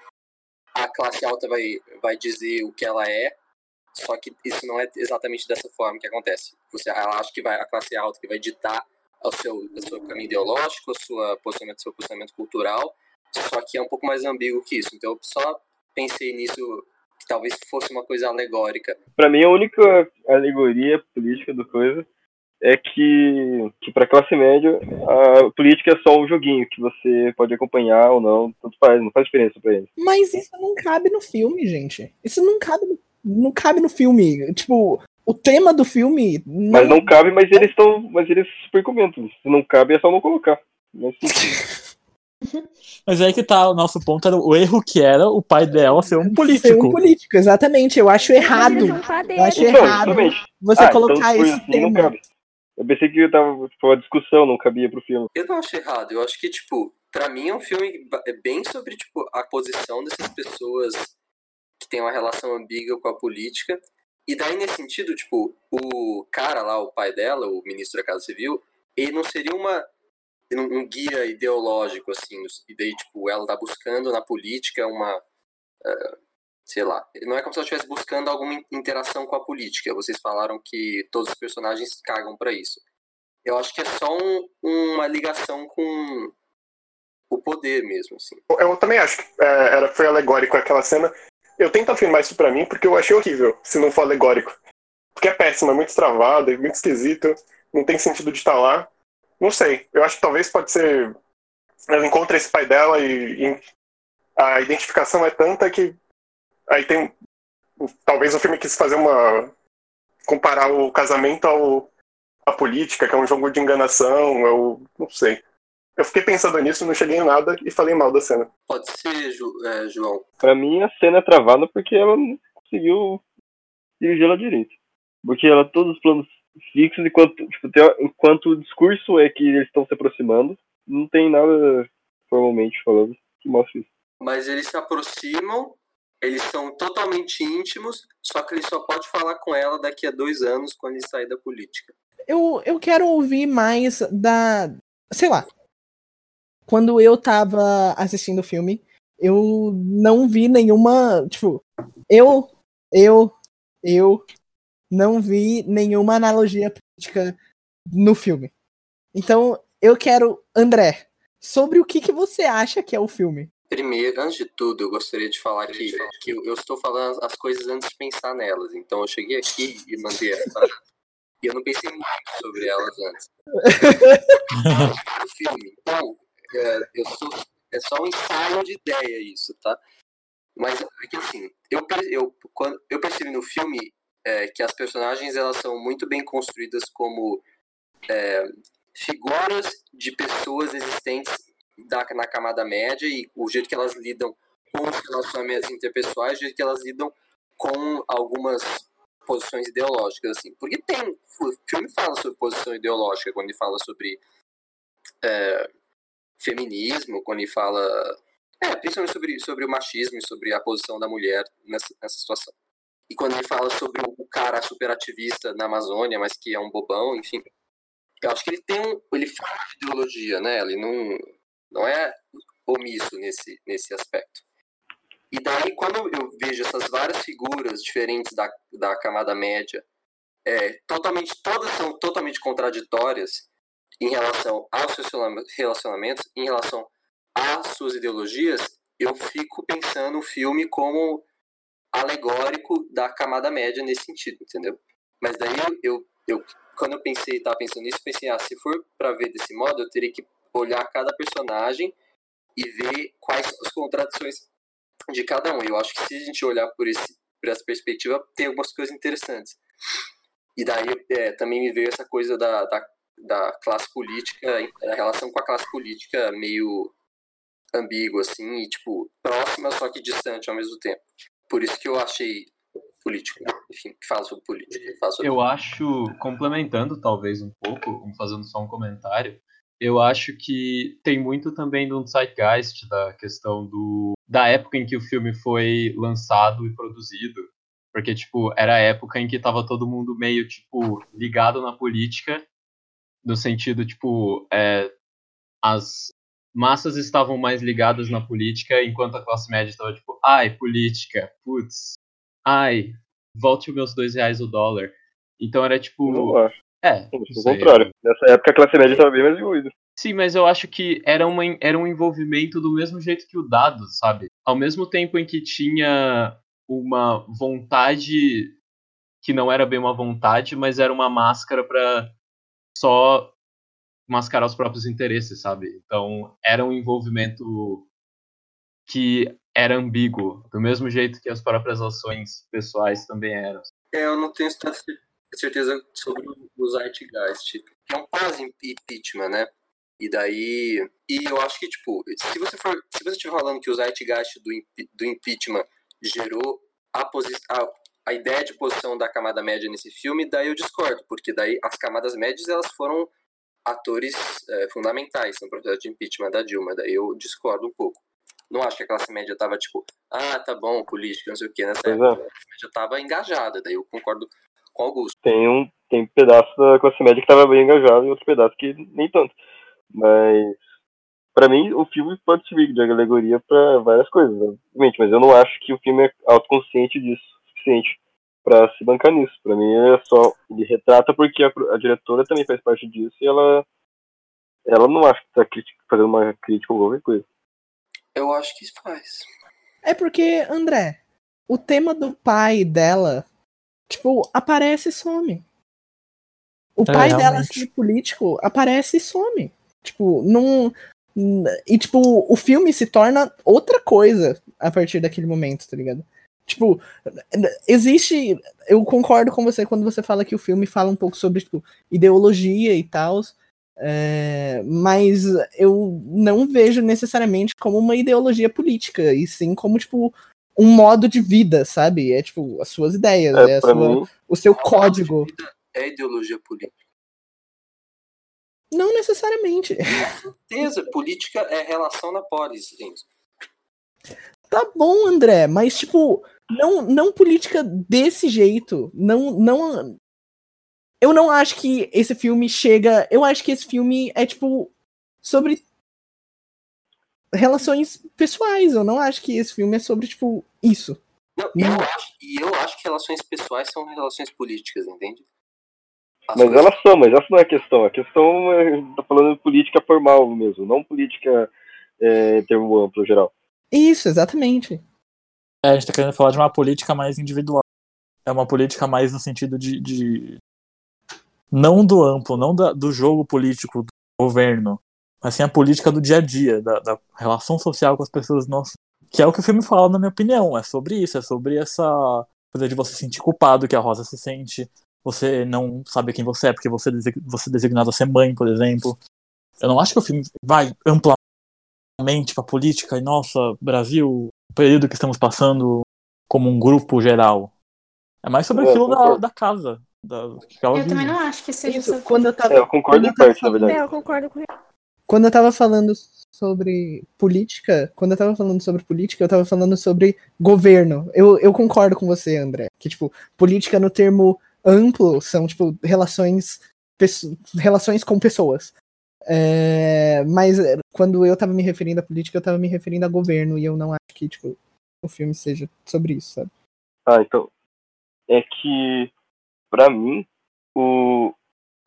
a classe alta vai, vai dizer o que ela é, só que isso não é exatamente dessa forma que acontece. Você, ela acha que vai, a classe alta que vai ditar o seu, o seu caminho ideológico, o sua posicionamento, seu posicionamento cultural, só que é um pouco mais ambíguo que isso. Então eu só pensei nisso que talvez fosse uma coisa alegórica. Pra mim, a única alegoria política do coisa é que, que pra classe média, a política é só um joguinho que você pode acompanhar ou não, tanto faz, não faz diferença pra eles. Mas isso não cabe no filme, gente. Isso não cabe, no- não cabe no filme. Tipo, o tema do filme. Não... Mas não cabe, mas eles estão. Mas eles super comentam. Se não cabe, é só não colocar. Mas, Mas aí que tá, o nosso ponto era o erro que era o pai dela ser um político. Ser um político, exatamente. Eu acho errado. Eu acho Então, errado exatamente. você Ah, colocar então, se for esse assim, não tema. cabe. Eu pensei que tava, tipo, uma discussão, não cabia pro filme. Eu não acho errado. Eu acho que, tipo, pra mim é um filme é bem sobre, tipo, a posição dessas pessoas que têm uma relação ambígua com a política. E daí, nesse sentido, tipo, o cara lá, o pai dela, o ministro da Casa Civil, ele não seria uma um, guia ideológico, assim. E daí, tipo, ela tá buscando na política uma... sei lá, não é como se ela estivesse buscando alguma in- interação com a política. Vocês falaram que todos os personagens cagam pra isso. Eu acho que é só um- uma ligação com o poder mesmo, assim. Eu também acho que é, era, foi alegórico aquela cena. Eu tento afirmar isso pra mim porque eu achei horrível, se não for alegórico. Porque é péssimo, é muito travado, é muito esquisito, não tem sentido de estar lá. Não sei, eu acho que talvez pode ser. Ela encontra esse pai dela e, e a identificação é tanta que. Aí tem. Talvez o filme quis fazer uma. comparar o casamento ao, à política, que é um jogo de enganação, eu não sei. Eu fiquei pensando nisso, não cheguei em nada e falei mal da cena. Pode ser, Ju- é, João. Pra mim, a cena é travada porque ela não conseguiu dirigir ela direito. Porque ela todos os planos fixos, enquanto, tipo, teo- enquanto o discurso é que eles estão se aproximando, não tem nada, formalmente falando, que mostre isso. Mas eles se aproximam, eles são totalmente íntimos, só que ele só pode falar com ela daqui a dois anos, quando ele sair da política. Eu, eu quero ouvir mais da. Sei lá. Quando eu tava assistindo o filme, eu não vi nenhuma. Tipo, eu. Eu. Eu. Não vi nenhuma analogia política no filme. Então, eu quero. André, sobre o que, que você acha que é o filme? Primeiro, antes de tudo, eu gostaria de falar que, que eu, estou falando as coisas antes de pensar nelas. Então eu cheguei aqui e mandei essa. E eu não pensei muito sobre elas antes. o filme. Então, é, eu sou, é só um ensaio de ideia isso, tá? Mas é que assim, eu, eu, quando, eu percebi no filme é, que as personagens elas são muito bem construídas como é, figuras de pessoas existentes da, na camada média e o jeito que elas lidam com os relacionamentos interpessoais, o jeito que elas lidam com algumas posições ideológicas, assim. Porque tem, o filme fala sobre posição ideológica, quando ele fala sobre é, feminismo, quando ele fala, é, principalmente sobre, sobre o machismo e sobre a posição da mulher nessa, nessa situação. E quando ele fala sobre o, cara superativista na Amazônia, mas que é um bobão, enfim. Eu acho que ele tem um, ele fala de ideologia, né? Ele não, não é omisso nesse, nesse aspecto. E daí, quando eu vejo essas várias figuras diferentes da, da camada média, é, totalmente, todas são totalmente contraditórias em relação aos seus relacionamentos, em relação às suas ideologias, eu fico pensando o filme como alegórico da camada média nesse sentido, entendeu? Mas daí eu, eu, quando eu pensei, estava pensando nisso, pensei, ah, se for para ver desse modo, eu teria que olhar cada personagem e ver quais são as contradições de cada um. Eu acho que se a gente olhar por, esse, por essa perspectiva, tem algumas coisas interessantes. E daí é, também me veio essa coisa da, da, da classe política, a relação com a classe política meio ambígua, assim, e tipo, próxima, só que distante ao mesmo tempo. Por isso que eu achei política, enfim, que fala sobre política. fala sobre Eu acho, complementando talvez um pouco, fazendo só um comentário, eu acho que tem muito também do zeitgeist da questão do da época em que o filme foi lançado e produzido, porque tipo, era a época em que tava todo mundo meio tipo ligado na política, no sentido tipo, é, as massas estavam mais ligadas na política, enquanto a classe média estava tipo, ai, política, putz, ai, volte os meus dois reais o dólar. Então era tipo. É, Pelo contrário. Nessa época a classe média estava bem mais envolvida. Sim, mas eu acho que era, uma, era um envolvimento do mesmo jeito que o dado, sabe? Ao mesmo tempo em que tinha uma vontade que não era bem uma vontade, mas era uma máscara pra só mascarar os próprios interesses, sabe? Então era um envolvimento que era ambíguo, do mesmo jeito que as próprias ações pessoais também eram. É, eu não tenho tanta certeza sobre o Zeitgeist. que É um pós-impeachment, né? E daí. E eu acho que, tipo, se você for. Se você estiver falando que o Zeitgeist do, do impeachment gerou a, posi a, a ideia de posição da camada média nesse filme, daí eu discordo, porque daí as camadas médias elas foram atores é, fundamentais no processo de impeachment da Dilma, daí eu discordo um pouco. Não acho que a classe média tava tipo, ah, tá bom, política, não sei o que, nessa Pois época é. a classe média tava engajada, daí eu concordo com Augusto. Tem um tem pedaço da classe média que estava bem engajado e outro pedaço que nem tanto. Mas, pra mim, o filme pode servir de alegoria pra várias coisas, obviamente, mas eu não acho que o filme é autoconsciente disso o suficiente pra se bancar nisso. Pra mim é só. Ele retrata porque a, a diretora também faz parte disso e ela. Ela não acha que tá crítica, fazendo uma crítica ou qualquer coisa. Eu acho que isso faz. É porque, André, o tema do pai dela, tipo, aparece e some. O É, pai dela realmente. ser político aparece e some. Tipo, não. E, tipo, o filme se torna outra coisa a partir daquele momento, tá ligado? Tipo, existe. Eu concordo com você quando você fala que o filme fala um pouco sobre tipo, ideologia e tal. mas eu não vejo necessariamente como uma ideologia política, e sim como, tipo, um modo de vida, sabe? É tipo, as suas ideias, é, É, sua- mim, o seu código. É ideologia política. Não necessariamente. Certeza, política é relação na polis, gente. Tá bom, André, mas tipo, não, não política desse jeito. Não, não. Eu não acho que esse filme chega. Eu acho que esse filme é tipo sobre relações pessoais. Eu não acho que esse filme é sobre tipo isso. Não, eu acho, e eu acho que relações pessoais são relações políticas, entende? As Mas coisas- elas são, mas essa não é a questão. A questão é, tá falando de política formal mesmo, não política é, em termo amplo geral. Isso, exatamente. É, a gente tá querendo falar de uma política mais individual. É uma política mais no sentido de. de... Não do amplo, não da, do jogo político do governo, mas sim a política do dia a dia, da, da relação social com as pessoas nossas. Que é o que o filme fala, na minha opinião. É sobre isso, é sobre essa coisa de você se sentir culpado que a Rosa se sente. Você não sabe quem você é porque você, você é designado a ser mãe, por exemplo. Eu não acho que o filme vai amplamente pra política e, nossa, Brasil, o período que estamos passando como um grupo geral. É mais sobre É, aquilo da, da casa. Da, que Eu vive. também não acho que seja Isso, quando eu tava, É, eu concordo quando em parte, na verdade. É, eu concordo com ele. Quando eu tava falando sobre política, quando eu tava falando sobre política, eu tava falando sobre governo. Eu, eu concordo com você, André. Que, tipo, política no termo amplo são, tipo, relações, relações com pessoas. É, mas é, quando eu tava me referindo à política, eu tava me referindo a governo, e eu não acho que, tipo, o filme seja sobre isso, sabe? Ah, então. É que, pra mim, o.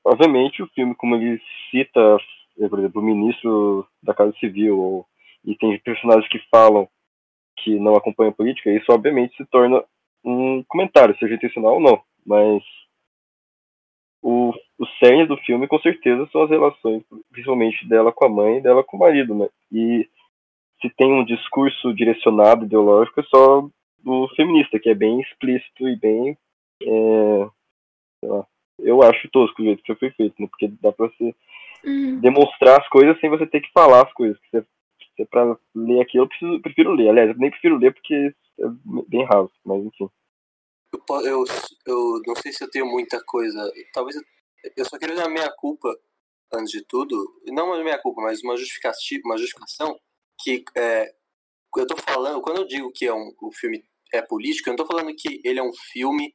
Obviamente, o filme, como ele cita, eh, por exemplo, o ministro da Casa Civil, ou- e tem personagens que falam que não acompanham política, isso obviamente se torna um comentário, seja intencional ou não. Mas o, o cerne do filme, com certeza, são as relações, principalmente dela com a mãe e dela com o marido, né? E se tem um discurso direcionado, ideológico, é só do feminista, que é bem explícito e bem. é, sei lá, eu acho tosco o jeito que foi feito, né? Porque dá pra você Uhum. demonstrar as coisas sem você ter que falar as coisas. Se é, se é pra ler aquilo, eu preciso, prefiro ler. Aliás, eu nem prefiro ler porque é bem raso, mas enfim. Eu, eu, eu não sei se eu tenho muita coisa. Talvez eu, eu só queria dar minha culpa, antes de tudo. Não uma minha culpa, mas uma justificativa, uma justificação que é, eu tô falando, quando eu digo que é um, o filme é político, eu não tô falando que ele é um filme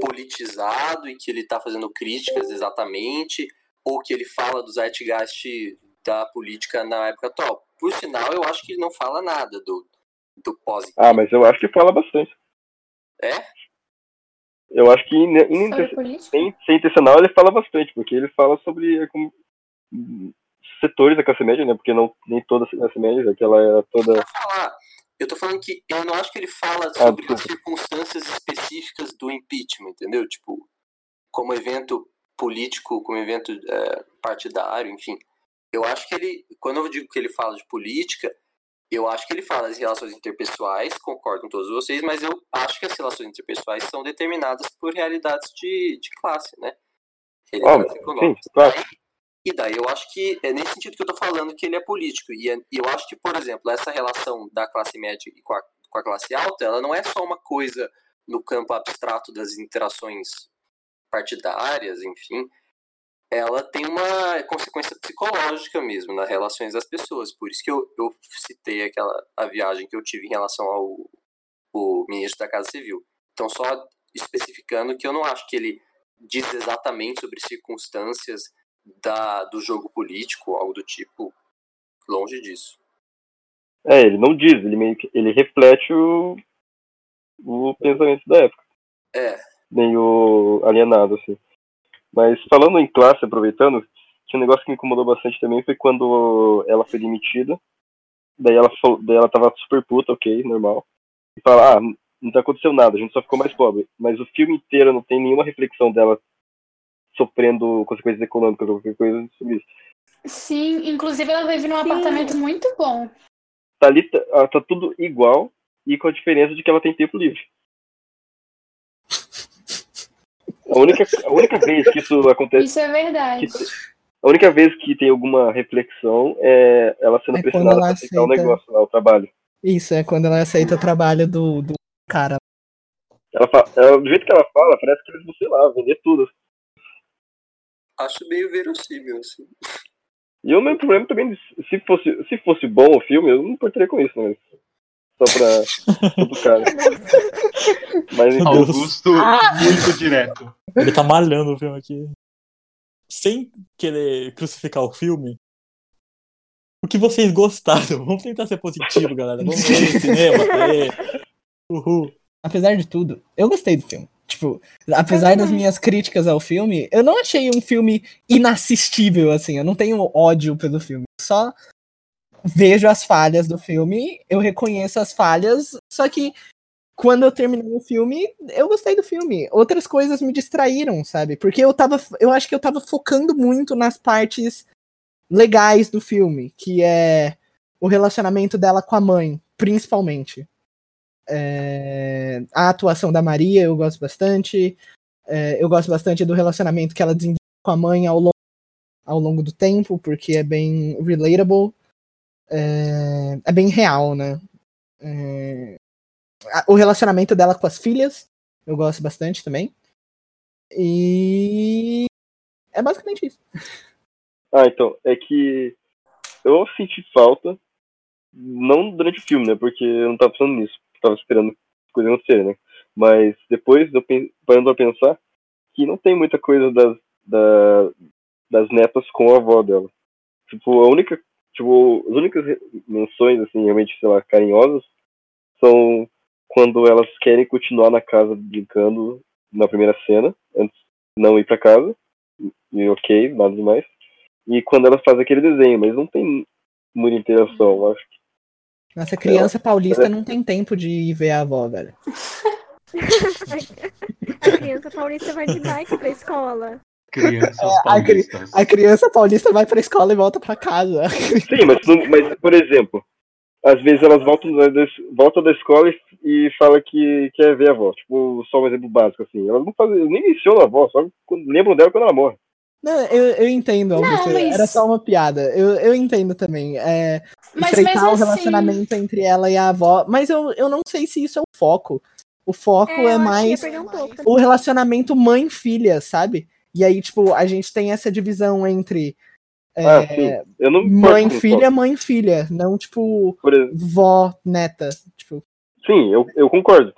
politizado e que ele tá fazendo críticas exatamente, ou que ele fala do zeitgeist da política na época atual. Por sinal, eu acho que ele não fala nada do, do pós Ah, mas eu acho que fala bastante. É? Eu acho que in, in, sem, sem intencional ele fala bastante, porque ele fala sobre é, como, setores da classe média, né? Porque não, nem toda a classe média, aquela era toda. falar. Eu tô falando que eu não acho que ele fala Ah, sobre as desculpa. circunstâncias específicas do impeachment, entendeu? Tipo, como evento político, como evento é, partidário, enfim. Eu acho que ele, quando eu digo que ele fala de política, eu acho que ele fala das relações interpessoais, concordo com todos vocês, mas eu acho que as relações interpessoais são determinadas por realidades de, de classe, né? Realidades Óbvio, sim, econômicas. claro. E daí eu acho que é nesse sentido que eu tô falando que ele é político. E, é- eu acho que, por exemplo, essa relação da classe média e com a, com a classe alta, ela não é só uma coisa no campo abstrato das interações partidárias, enfim. Ela tem uma consequência psicológica mesmo nas relações das pessoas. Por isso que eu, eu citei aquela a viagem que eu tive em relação ao o ministro da Casa Civil. Então, só especificando que eu não acho que ele diz exatamente sobre circunstâncias da, do jogo político, algo do tipo, longe disso. É, ele não diz, ele meio que ele reflete o, o pensamento da época. É. Meio alienado, assim. Mas falando em classe, aproveitando, tinha um negócio que me incomodou bastante também, foi quando ela foi demitida. Daí ela, falou- daí ela tava super puta, ok, normal. E fala, ah, não tá acontecendo nada, a gente só ficou mais pobre. Mas o filme inteiro não tem nenhuma reflexão dela sofrendo consequências econômicas ou qualquer coisa sobre isso. Sim, inclusive ela vive num apartamento muito bom. Tá ali, tá, ah, tá tudo igual e com a diferença de que ela tem tempo livre. A única, a única vez que isso acontece. Isso é verdade. A única vez que tem alguma reflexão é ela sendo É pressionada ela pra aceitar o aceita- negócio lá, o trabalho. Isso, é quando ela aceita o trabalho do, do cara. Ela fala, ela- do jeito que ela fala, parece que eles vão, sei lá, vender tudo. Acho meio verossímil, assim. E o meu problema também, se fosse, se fosse bom o filme, eu não importaria com isso, né? Só pra todo cara. Mas então, Augusto, muito direto. Ele tá malhando o filme aqui. Sem querer crucificar o filme. O que vocês gostaram? Vamos tentar ser positivo, galera. Vamos ver no cinema. aê. Uhul. Apesar de tudo, eu gostei do filme. Tipo, apesar das minhas críticas ao filme, eu não achei um filme inassistível, assim. Eu não tenho ódio pelo filme. Só vejo as falhas do filme, eu reconheço as falhas, só que quando eu terminei o filme, eu gostei do filme. Outras coisas me distraíram, sabe? Porque eu tava. Eu acho que eu tava focando muito nas partes legais do filme, que é o relacionamento dela com a mãe, principalmente. É, a atuação da Maria eu gosto bastante. É, eu gosto bastante do relacionamento que ela desenvolve com a mãe ao longo, ao longo do tempo, porque é bem relatable. É, é bem real, né? É, o relacionamento dela com as filhas eu gosto bastante também. E é basicamente isso. Ah, então, é que eu senti falta, não durante o filme, né? Porque eu não tava pensando nisso, tava esperando coisa não ser, né? Mas depois eu parando a pensar que não tem muita coisa das, da, das netas com a avó dela. Tipo, a única. Tipo, as únicas menções, assim, realmente, sei lá, carinhosas, são quando elas querem continuar na casa brincando na primeira cena, antes de não ir para casa. E ok, nada demais. E quando elas fazem aquele desenho, mas não tem muita interação, eu acho. Nossa, criança paulista não tem tempo de ir ver a avó, velho. a criança paulista vai de bike pra escola. Crianças É, a, paulistas. a criança paulista vai pra escola e volta pra casa. Sim, mas, mas por exemplo, às vezes elas voltam da, da, voltam da escola e, e falam que quer ver a avó. Tipo, só um exemplo básico, assim. Elas não fazem, nem mencionam a avó, só lembram dela quando ela morre. Não, eu, eu entendo, Augusto. mas- Era só uma piada. Eu, eu entendo também. É, Mas o assim- relacionamento entre ela e a avó. Mas eu, eu não sei se isso é o foco. O foco É, é, mais um pouco o relacionamento mãe-filha, sabe? E aí, tipo, a gente tem essa divisão entre é, Ah, importo com mãe-filha, mãe-filha. Não, tipo, Por exemplo, vó-neta. Tipo, Sim, eu, eu concordo.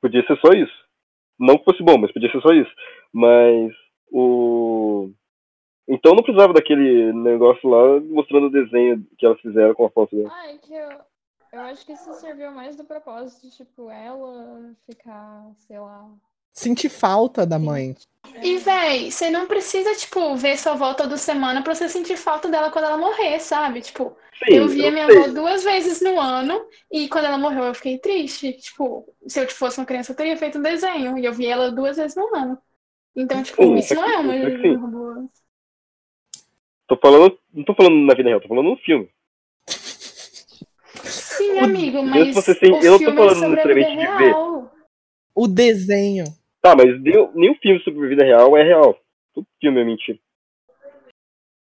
Podia ser só isso. Não que fosse bom, mas podia ser só isso. Mas o. Então não precisava daquele negócio lá mostrando o desenho que elas fizeram com a foto dela. Ah, é que eu, eu acho que isso serviu mais do propósito, tipo, ela ficar, sei lá. Sentir falta da mãe. E, véi, você não precisa, tipo, ver sua avó toda semana pra você sentir falta dela quando ela morrer, sabe? Tipo, Sim, eu via eu minha sei. avó duas vezes no ano e quando ela morreu eu fiquei triste. Tipo, se eu fosse uma criança eu teria feito um desenho e eu via ela duas vezes no ano. Então, tipo, Sim, isso isso não é uma aqui. boa. Tô falando. Não tô falando na vida real, tô falando no filme. Sim, amigo, Mesmo mas você sem- o eu não tô é falando sobre a vida necessariamente de ver. real. O desenho. Tá, mas nenhum, nenhum filme sobre vida real é real. Todo filme é mentira.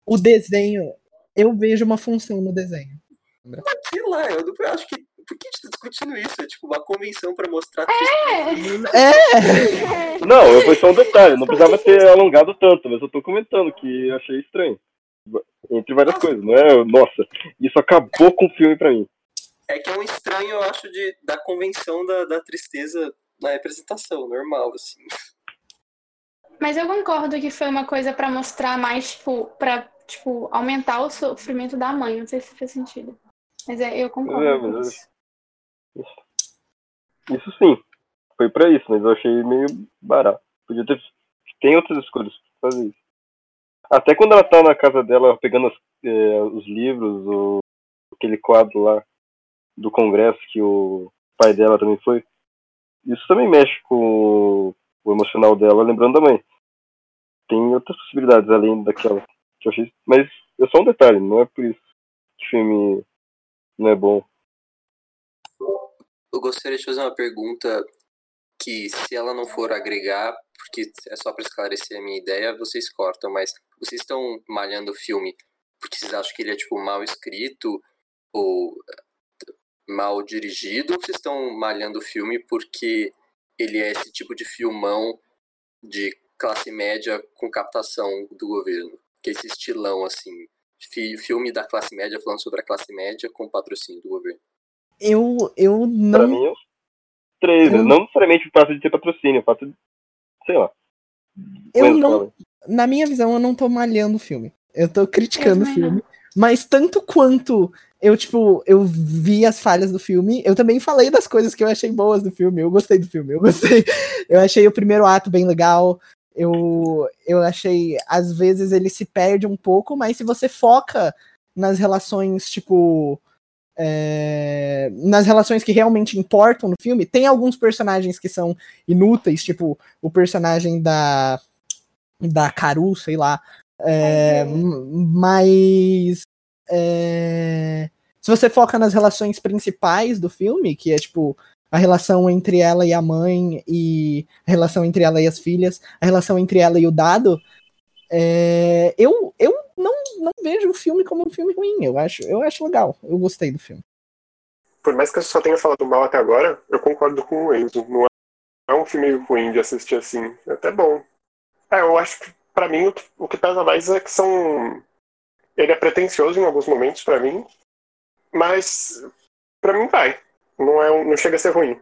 O desenho. Eu vejo uma função no desenho. Sei lá, eu, não- eu acho que. Por que a gente tá discutindo isso? É tipo uma convenção pra mostrar. É! Não, eu- foi só um detalhe. Não precisava ter alongado tanto, mas eu tô comentando que achei estranho. Entre várias coisas, não é? Nossa, isso acabou com o filme pra mim. É que é um estranho, eu acho, de, da convenção da, da tristeza na representação, normal, assim. Mas eu concordo que foi uma coisa pra mostrar mais, tipo, pra, tipo, aumentar o sofrimento da mãe. Não sei se fez sentido. Mas é, eu concordo É, com isso. Isso sim, foi pra isso, mas eu achei meio barato. Podia ter. Tem outras escolhas pra fazer isso. Até quando ela tá na casa dela pegando as- eh, os livros, o, aquele quadro lá do congresso que o pai dela também foi. Isso também mexe com o, emocional dela, lembrando da mãe. Tem outras possibilidades além daquela que eu achei. Mas é só um detalhe, não é por isso que o filme não é bom. Eu gostaria de fazer uma pergunta que, se ela não for agregar, porque é só pra esclarecer a minha ideia, vocês cortam, mas vocês estão malhando o filme porque vocês acham que ele é, tipo, mal escrito ou mal dirigido, ou vocês estão malhando o filme porque ele é esse tipo de filmão de classe média com captação do governo? Que é esse estilão, assim, fi- filme da classe média falando sobre a classe média com patrocínio do governo. Eu, eu Pra não. mim é três? Eu- não necessariamente o fato de ter patrocínio, o fato de. sei lá. Eu não. fala. Na minha visão, eu não tô malhando o filme. Eu tô criticando o Eu também filme. Mas tanto quanto eu, tipo, eu vi as falhas do filme, eu também falei das coisas que eu achei boas do filme. Eu gostei do filme, eu gostei. Eu achei o primeiro ato bem legal. Eu, eu achei, às vezes, ele se perde um pouco, mas se você foca nas relações, tipo. é, nas relações que realmente importam no filme. Tem alguns personagens que são inúteis, tipo o personagem da. da Caru, sei lá. É, mas. é, se você foca nas relações principais do filme, que é tipo a relação entre ela e a mãe, e a relação entre ela e as filhas, a relação entre ela e o dado, é, eu, eu não, não vejo o filme como um filme ruim. Eu acho, eu acho legal. Eu gostei do filme. Por mais que eu só tenha falado mal até agora, eu concordo com o Enzo. Não é um filme ruim de assistir assim. É até bom. É, eu acho que, pra mim, o que, o que pesa mais é que são. Ele é pretencioso em alguns momentos pra mim, mas pra mim vai. Não, é, não chega a ser ruim.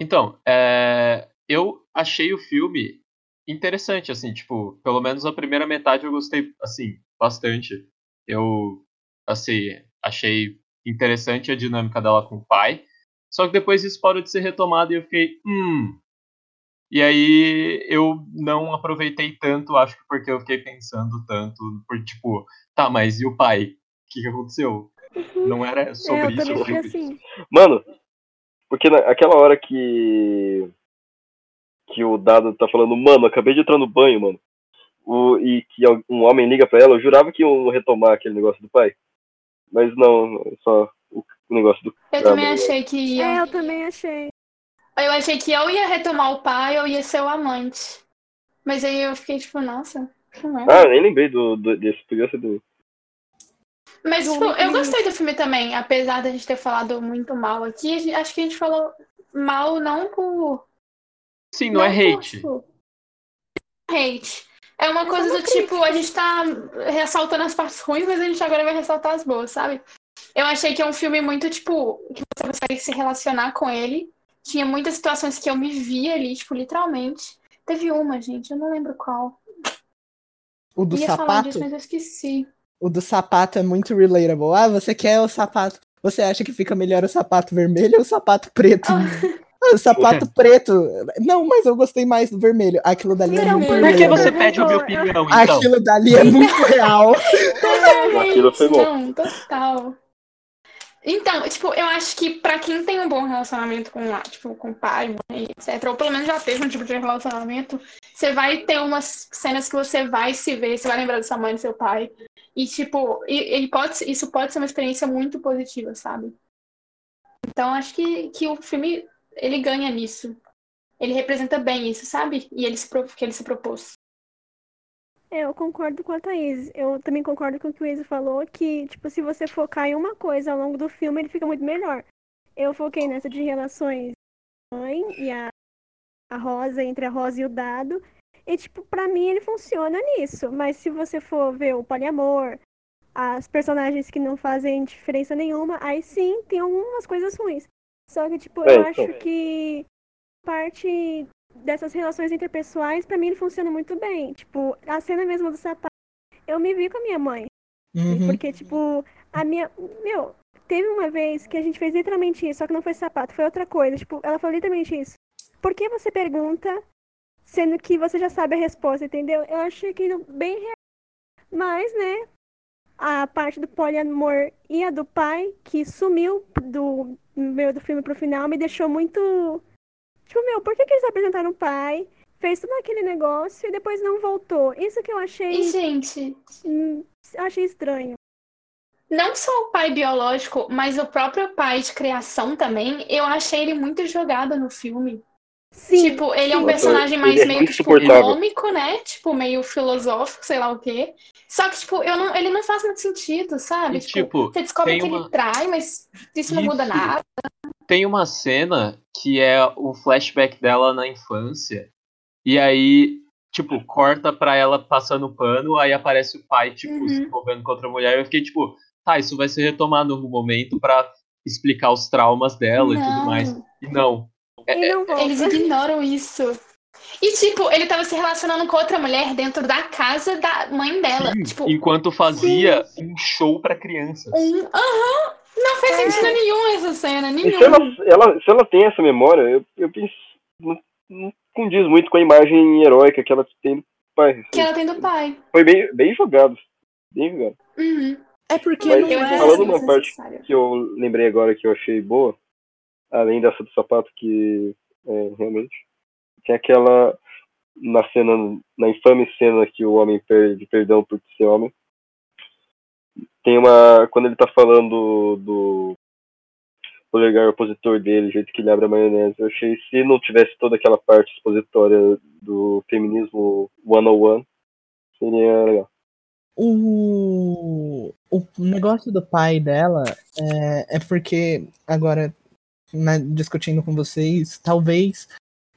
Então, é, eu achei o filme interessante, assim, tipo, pelo menos a primeira metade eu gostei, assim, bastante. Eu, assim, achei interessante a dinâmica dela com o pai. Só que depois isso parou de ser retomado e eu fiquei, hum. E aí eu não aproveitei tanto, acho que porque eu fiquei pensando tanto, por tipo, tá, mas e o pai? O que, que aconteceu? Não era É, sobre eu isso também o fiquei filme. assim. Mano, porque naquela hora que. que o Dado tá falando, mano, acabei de entrar no banho, mano. O, e que um homem liga pra ela, eu jurava que iam retomar aquele negócio do pai. Mas não, é só o, negócio do. Eu também achei que ia. É, eu também achei. Eu achei que eu ia retomar o pai ou ia ser o amante. Mas aí eu fiquei tipo, nossa, não é. Ah, eu nem lembrei do, do, desse, podia ser do. Mas, tipo, eu gostei do filme também, apesar da gente ter falado muito mal aqui. Acho que a gente falou mal não por. Sim, não, é por, hate. tipo, hate. É uma É só coisa uma do tipo, a gente tá ressaltando as partes ruins, mas a gente agora vai ressaltar as boas, sabe? Eu achei que é um filme muito, tipo, que você consegue se relacionar com ele. Tinha muitas situações que eu me via ali, tipo, literalmente. Teve uma, gente, eu não lembro qual. O do Ia falar sapato? disso, mas eu esqueci. O do sapato é muito relatable. Ah, você quer o sapato. Você acha que fica melhor o sapato vermelho ou o sapato preto? Ah, o sapato preto. Não, mas eu gostei mais do vermelho. Aquilo dali é muito por Por que você pede a minha opinião, então? Aquilo dali é muito real. Aquilo foi bom. Não, total. Então, tipo, eu acho que pra quem tem um bom relacionamento com, tipo, com o pai, mãe, etc., ou pelo menos já teve um tipo de relacionamento, você vai ter umas cenas que você vai se ver, você vai lembrar da sua mãe do seu pai. E, tipo, e, e pode, isso pode ser uma experiência muito positiva, sabe? Então, acho que, que o filme, ele ganha nisso. Ele representa bem isso, sabe? E ele se, que ele se propôs. É, eu concordo com a Thaís. Eu também concordo com o que o Izzy falou, que, tipo, se você focar em uma coisa ao longo do filme, ele fica muito melhor. Eu foquei nessa de relações mãe e a, a Rosa, entre a Rosa e o Dado. E, tipo, pra mim ele funciona nisso. Mas se você for ver o poliamor, as personagens que não fazem diferença nenhuma, aí sim tem algumas coisas ruins. Só que, tipo, É, eu então. acho que parte dessas relações interpessoais, pra mim, ele funciona muito bem. Tipo, a cena mesmo do sapato, eu me vi com a minha mãe. Uhum. Porque, tipo, a minha. Meu, teve uma vez que a gente fez literalmente isso, só que não foi sapato, foi outra coisa. Tipo, ela falou literalmente isso. Por que você pergunta, sendo que você já sabe a resposta, entendeu? Eu achei aquilo bem real. Mas, né, a parte do poliamor e a do pai, que sumiu do meu do filme pro final, me deixou muito. Tipo, meu, por que, que eles apresentaram o pai? Fez todo aquele negócio e depois não voltou. Isso que eu achei. E, gente, hum, eu achei estranho. Não só o pai biológico, mas o próprio pai de criação também, eu achei ele muito jogado no filme. Sim, Tipo, ele é um personagem mais é meio tipo, cômico, né? Tipo, meio filosófico, sei lá o quê. Só que, tipo, eu não, ele não faz muito sentido, sabe? E, tipo, você descobre que uma- ele trai, mas isso não muda Isso. nada. Tem uma cena que é um flashback dela na infância. E aí, tipo, corta pra ela passando pano, aí aparece o pai, tipo, Uhum. se envolvendo com outra mulher. Eu fiquei, tipo, tá, isso vai ser retomado em algum momento pra explicar os traumas dela e tudo Não. mais. E não. É- E não volta. Eles ignoram isso. E, tipo, ele tava se relacionando com outra mulher dentro da casa da mãe dela. Sim, Tipo, enquanto fazia um show pra crianças. um. Aham! Não fez É. sentido nenhum essa cena, nenhum. se ela, ela, se ela tem essa memória, eu, eu penso. Não, não condiz muito com a imagem heróica que ela tem do pai. Que ela tem do pai. Foi bem, bem jogado. Bem jogado. Uhum. É porque Mas não Eu é. falando uma parte desnecessário. que eu lembrei agora que eu achei boa, além dessa do sapato que é, realmente tem aquela na cena na infame cena que o homem perde perdão por ser homem tem uma quando ele tá falando do polegar opositor dele o jeito que ele abre a maionese eu achei se não tivesse toda aquela parte expositória do feminismo 101 seria legal O, o negócio do pai dela é, é porque, agora, né, discutindo com vocês, talvez.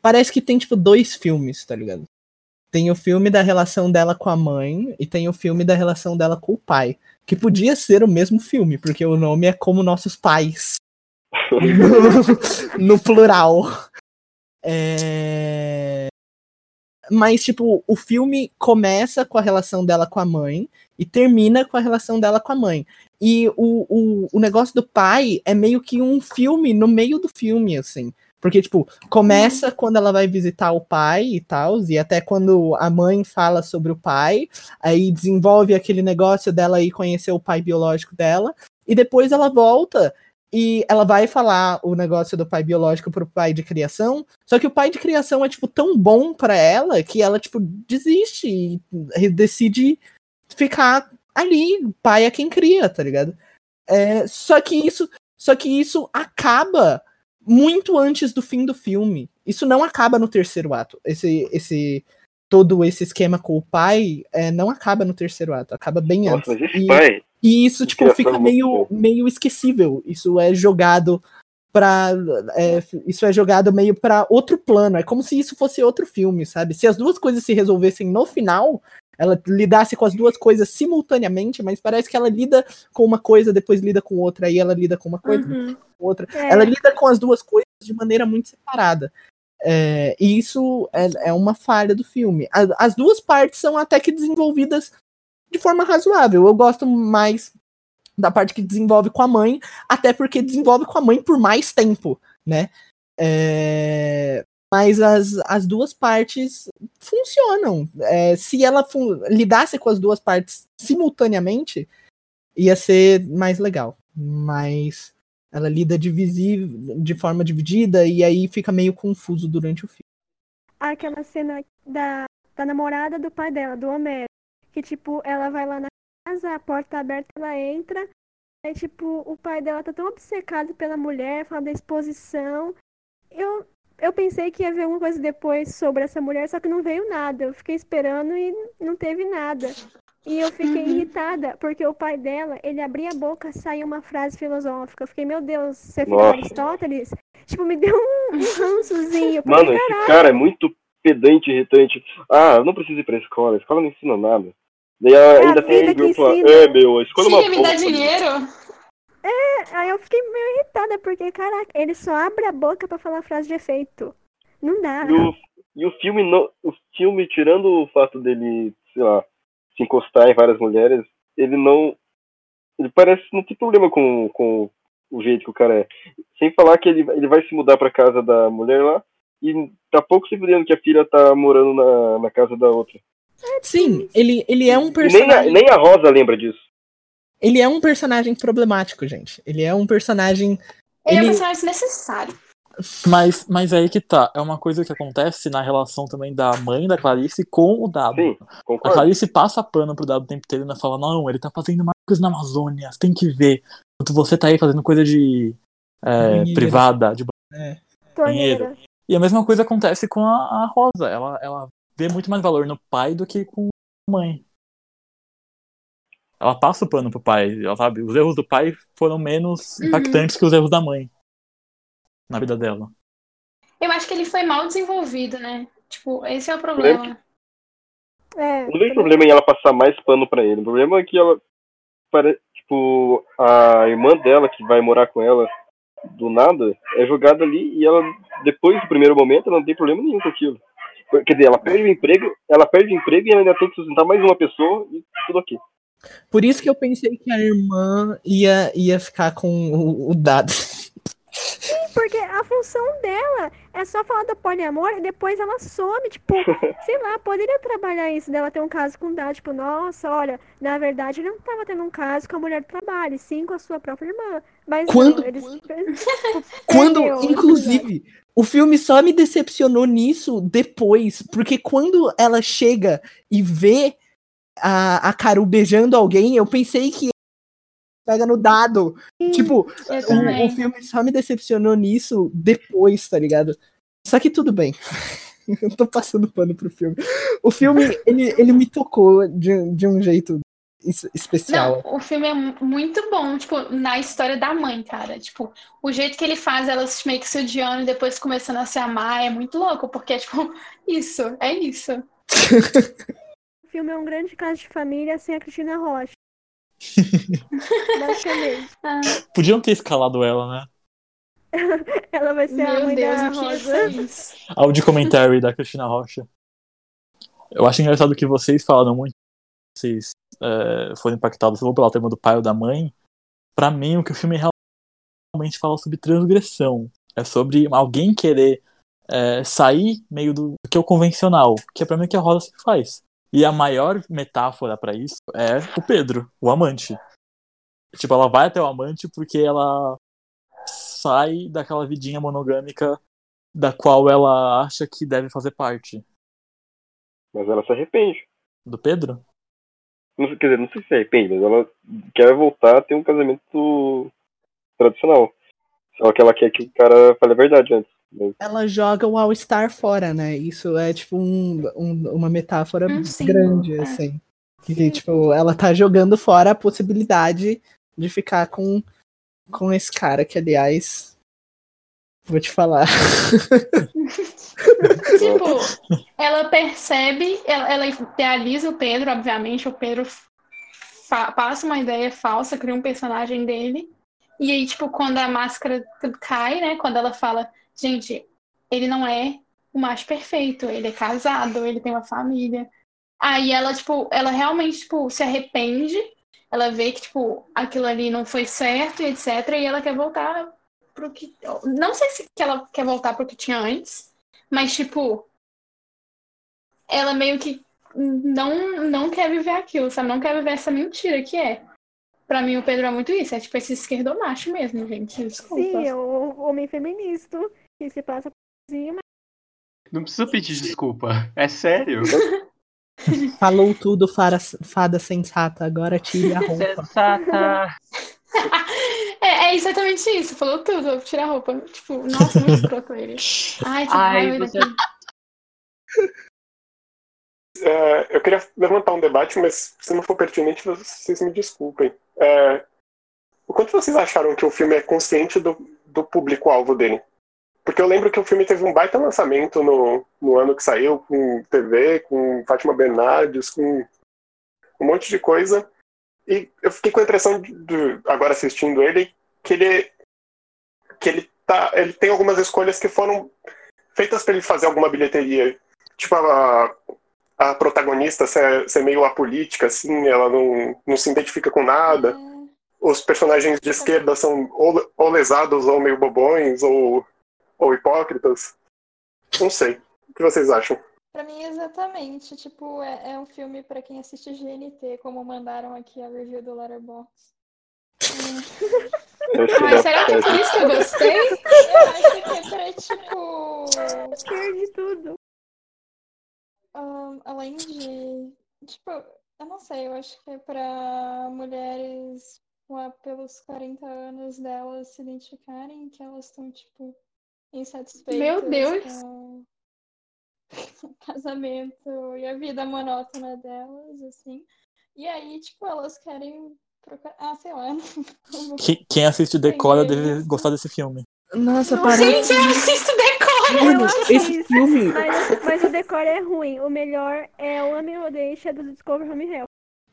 Parece que tem, tipo, dois filmes, tá ligado? Tem o filme da relação dela com a mãe e tem o filme da relação dela com o pai. Que podia ser o mesmo filme, porque o nome é Como Nossos Pais. no plural. É... Mas, tipo, o filme começa com a relação dela com a mãe e termina com a relação dela com a mãe. E o, o, o negócio do pai é meio que um filme no meio do filme, assim. Porque, tipo, começa quando ela vai visitar o pai e tal, e até quando a mãe fala sobre o pai, aí desenvolve aquele negócio dela ir conhecer o pai biológico dela, e depois ela volta e ela vai falar o negócio do pai biológico pro pai de criação, só que o pai de criação é, tipo, tão bom pra ela que ela, tipo, desiste e decide ficar ali. Pai é quem cria, tá ligado? É, só que isso, só que isso acaba muito antes do fim do filme. Isso não acaba no terceiro ato. Esse, esse todo esse esquema com o pai é, não acaba no terceiro ato, acaba bem Nossa, antes. E- pai e isso, tipo, fica meio, meio esquecível. Isso é jogado pra. é, isso é jogado meio pra outro plano. É como se isso fosse outro filme, sabe? Se as duas coisas se resolvessem no final, ela lidasse com as duas coisas simultaneamente, mas parece que ela lida com uma coisa, depois lida com outra, aí ela lida com uma coisa, Uhum. com outra. É. Ela lida com as duas coisas de maneira muito separada. É, e isso é, é uma falha do filme. A- As duas partes são até que desenvolvidas de forma razoável. Eu gosto mais da parte que desenvolve com a mãe, até porque desenvolve com a mãe por mais tempo, né? É, Mas as, as duas partes funcionam. É, se ela fun- lidasse com as duas partes simultaneamente, ia ser mais legal. Mas ela lida de forma dividida e aí fica meio confuso durante o filme. Aquela cena da, da namorada do pai dela, do Homero. Que, tipo, ela vai lá na casa, a porta tá aberta, ela entra. Aí, tipo, o pai dela tá tão obcecado pela mulher, fala da exposição. Eu, eu pensei que ia ver alguma coisa depois sobre essa mulher, só que não veio nada. Eu fiquei esperando e não teve nada. E eu fiquei Uhum. irritada, porque o pai dela, ele abria a boca, saía uma frase filosófica. Eu fiquei, meu Deus, você é Nossa. Aristóteles? Tipo, me deu um, um rançozinho. Mano, esse "Caralho." cara é muito pedante, irritante. Ah, eu não preciso ir pra escola, a escola não ensina nada. Daí ela a ainda tem que grupo lá, é meu, a escola é uma me dá bosta. Dinheiro. Aí eu fiquei meio irritada, porque, caraca, ele só abre a boca pra falar frase de efeito. Não dá. E o, e o filme, não, o filme, tirando o fato dele, sei lá, se encostar em várias mulheres, ele não. Ele parece não ter problema com, com o jeito que o cara é. Sem falar que ele, ele vai se mudar pra casa da mulher lá e tá pouco se fudendo que a filha tá morando na, na casa da outra. Sim, ele, ele é um E nem a, personagem. nem a Rosa lembra disso. Ele é um personagem problemático, gente. Ele é um personagem. Ele é um Ele, personagem desnecessário. Mas, mas aí que tá. É uma coisa que acontece na relação também da mãe da Clarice com o Dado. Sim, A. Clarice passa pano pro Dado o tempo inteiro e ainda fala: Não, ele tá fazendo uma coisa na Amazônia, você tem que ver. Enquanto você tá aí fazendo coisa de. é, Banheiro. privada, de é, Torneira. E a mesma coisa acontece com a, a Rosa. Ela, ela vê muito mais valor no pai do que com a mãe. Ela passa o pano pro pai. Ela sabe, os erros do pai foram menos Uhum. impactantes que os erros da mãe na vida dela. Eu acho que ele foi mal desenvolvido, né? Tipo, esse é o problema. É, não vejo problema em ela passar mais pano pra ele. O problema é que ela. Tipo, a irmã dela que vai morar com ela do nada é jogada ali e ela, depois do primeiro momento, ela não tem problema nenhum com aquilo. Quer dizer, ela perde o emprego, ela perde o emprego e ela ainda tem que sustentar mais uma pessoa e tudo aqui. Por isso que eu pensei que a irmã ia, ia ficar com o, o dado. porque a função dela é só falar do poliamor e depois ela some, tipo, sei lá, poderia trabalhar isso dela ter um caso com o Dad, tipo, nossa, olha, na verdade ele não tava tendo um caso com a mulher do trabalho, sim com a sua própria irmã. Mas Quando- não, eles Quando, perdeu, inclusive, o filme só me decepcionou nisso depois, porque quando ela chega e vê a, a Caru beijando alguém, eu pensei que pega no dado. Tipo, Eu o, o filme só me decepcionou nisso depois, tá ligado? Só que tudo bem. Eu tô passando pano pro filme. O filme, ele, ele me tocou de, de um jeito es- especial. Não, o filme é mu- muito bom, tipo, na história da mãe, cara. Tipo, o jeito que ele faz elas meio que se odiando e depois começando a se amar é muito louco, porque é tipo, isso, é isso. O filme é um grande caso de família sem a Cristina Rocha. Basicamente. Ah, Podiam ter escalado ela, né? Ela vai ser a meu mãe Deus, da Rosa. Áudio commentary da Cristina Rocha. Eu acho engraçado que vocês falaram muito. Vocês é, foram impactados pelo tema do pai ou da mãe. Pra mim, o que o filme realmente fala sobre transgressão. É sobre alguém querer é, sair meio do, do que é o convencional. Que é pra mim o que a Rosa sempre faz. E a maior metáfora pra isso é o Pedro, o amante. Tipo, ela vai até o amante porque ela sai daquela vidinha monogâmica da qual ela acha que deve fazer parte. Mas ela se arrepende. Do Pedro? Não quer dizer, não sei se se arrepende, mas ela quer voltar a ter um casamento tradicional. Só que ela quer que o cara fale a verdade antes. Ela joga o All-Star fora, né? Isso é tipo um, um- uma metáfora Um símbolo, grande, é. assim. Que, tipo, ela tá jogando fora a possibilidade de ficar com, com esse cara, que aliás. Vou te falar. Tipo, ela percebe, ela, ela idealiza o Pedro, obviamente, o Pedro passa uma ideia falsa, cria um personagem dele. E aí, tipo, quando a máscara cai, né? Quando ela fala, gente, ele não é o macho perfeito, ele é casado, ele tem uma família. Aí ela, tipo, ela realmente, tipo, se arrepende, ela vê que, tipo, aquilo ali não foi certo etc. E ela quer voltar pro que. Não sei se ela quer voltar pro que tinha antes, mas, tipo, ela meio que não, não quer viver aquilo, sabe? Não quer viver essa mentira que é. Pra mim, o Pedro é muito isso. É tipo esse esquerdomacho mesmo, gente. Desculpa. Sim, é o homem feminista que se passa por cima. Não precisa pedir desculpa. É sério. Falou tudo, fada, fada sensata. Agora tire a roupa. Sensata. É, é exatamente isso. Falou tudo. Tira a roupa. Tipo, nossa, muito escroto ele. Ai, que Ai, você-. É, eu queria levantar um debate, mas se não for pertinente, vocês me desculpem. É, o quanto vocês acharam que o filme é consciente do, do público-alvo dele? Porque eu lembro que o filme teve um baita lançamento no, no ano que saiu, com TV, com Fátima Bernardes, com um monte de coisa. E eu fiquei com a impressão, de, de- agora assistindo ele, que ele, que ele, tá, ele tem algumas escolhas que foram feitas para ele fazer alguma bilheteria. Tipo, a, a protagonista ser, ser meio apolítica, assim, ela não, não se identifica com nada. Os personagens de esquerda são ou, ou lesados, ou meio bobões, ou, ou hipócritas. Não sei. O que vocês acham? Pra mim, exatamente. Tipo, é, é um filme pra quem assiste GNT, como mandaram aqui a review do Letterboxd. dá será que é por isso que eu gostei? Eu acho que é pra, tipo. Perde tudo. ahn, além de. Tipo, eu não sei, eu acho que é pra mulheres lá pelos 40 anos delas se identificarem que elas estão, tipo, insatisfeitas Meu Deus. com o casamento e a vida monótona delas, assim. E aí, tipo, elas querem procurar. Ah, sei lá. Que- quem assiste Decora deve isso. gostar desse filme. Nossa, Não, parece. Gente, eu assisto Decora! Mano, esse isso. filme. Mas, mas o decor é ruim. O melhor é o Ame ou Deixa do Discover Home Hell.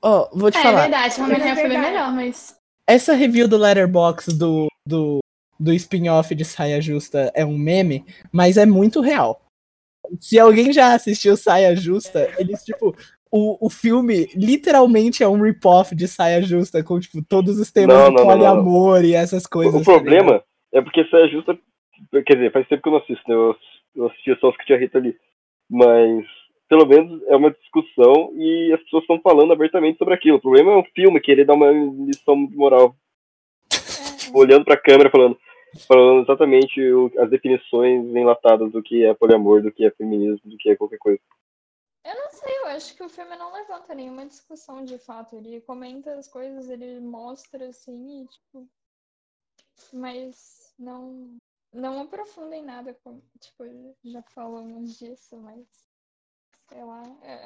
Ó, vou te É falar. verdade, realmente É é filme verdade. melhor, mas. Essa review do Letterboxd do, do, do spin-off de Saia Justa é um meme, mas é muito real. Se alguém já assistiu Saia Justa, eles, tipo, o, o filme literalmente é um rip-off de Saia Justa, com, tipo, todos os temas Não, de não, não. poliamor e essas coisas. O tá problema é porque Saia Justa Quer dizer, faz tempo que eu não assisto, né? Eu, eu assistia só os que tinha Rita ali. Mas, pelo menos, é uma discussão e as pessoas estão falando abertamente sobre aquilo. O problema é um filme querer dar uma lição de moral. Olhando pra câmera falando, falando exatamente o- as definições enlatadas do que é poliamor, do que é feminismo, do que é qualquer coisa. Eu não sei, eu acho que o filme não levanta nenhuma discussão de fato. Ele comenta as coisas, ele mostra assim, e, tipo. Mas não, não aprofunda em nada, tipo, já falamos disso, mas. Sei lá,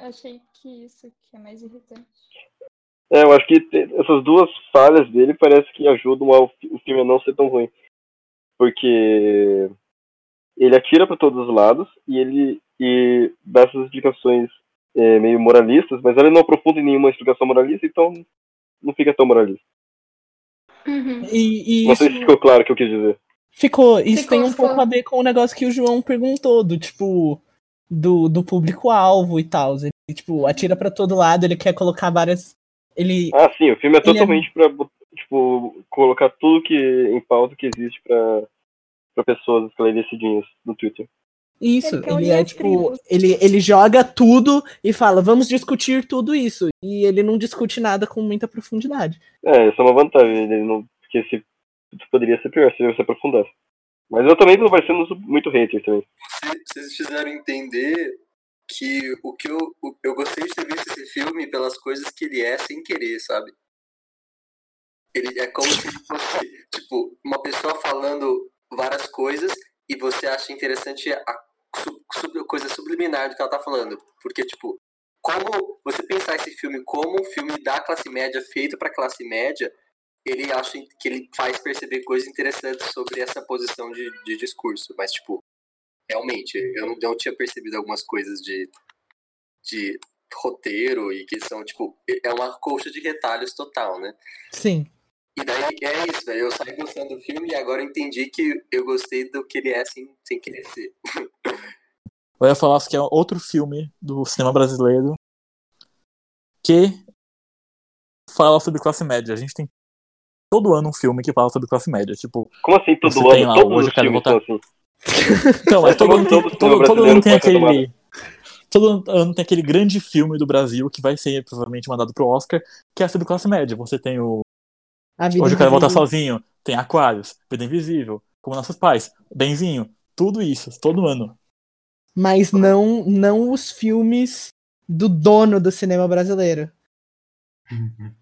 achei que isso que é mais irritante. É, eu acho que essas duas falhas dele parece que ajudam ao o filme a não ser tão ruim. Porque ele atira para todos os lados e ele e dá essas explicações é, meio moralistas, mas ele não aprofunda em nenhuma explicação moralista, então não fica tão moralista. Uhum. E, e não isso sei se ficou claro o que eu quis dizer. ficou. Isso Ficou, tem um ficou. pouco a ver com o negócio que o João perguntou, do tipo. Do, do público-alvo e tal. Ele, tipo, atira pra todo lado, ele quer colocar várias. Ele. Ah, sim, o filme é é- totalmente pra bot- tipo, colocar tudo que em pauta que existe pra, pra pessoas esclarecidinhas no Twitter. Isso, Ele quer ele é tipo, tribos. ele, ele joga tudo e fala, vamos discutir tudo isso. E ele não discute nada com muita profundidade. É, essa é uma vantagem, ele não, porque se, poderia ser pior se ele se aprofundasse. Mas eu também tô parecendo muito hater também. Vocês- Vocês fizeram entender que o que eu, eu gostei de ter visto esse filme pelas coisas que ele é sem querer, sabe? Ele é como se fosse, tipo, uma pessoa falando várias coisas e você acha interessante a su- sub- coisa subliminar do que ela tá falando. Porque, tipo, como você pensar esse filme como um filme da classe média feito pra classe média, ele acha que ele faz perceber coisas interessantes sobre essa posição de, de discurso. Mas, tipo, realmente, eu não, não tinha percebido algumas coisas de, de roteiro e que são, tipo, é uma colcha de retalhos total, né? Sim. E daí é isso, daí eu saí gostando do filme e agora eu entendi que eu gostei do que ele é sem, sem querer ser. Eu ia falar que é outro filme do cinema brasileiro que fala sobre classe média. A gente tem todo ano um filme que fala sobre classe média. Tipo, Como assim todo ano? tem lá, Todos hoje eu quero voltar- assim. Então, mas todo, Todo ano tem, cinema todo, todo ano tem aquele. Todo ano tem aquele grande filme do Brasil que vai ser provavelmente mandado pro Oscar, que é sobre classe média. Você tem o. A vida Hoje eu quero voltar invisível. sozinho. Tem Aquários, Vida Invisível, Como Nossos Pais, Benzinho. Tudo isso, todo ano. Mas não, não os filmes do dono do cinema brasileiro.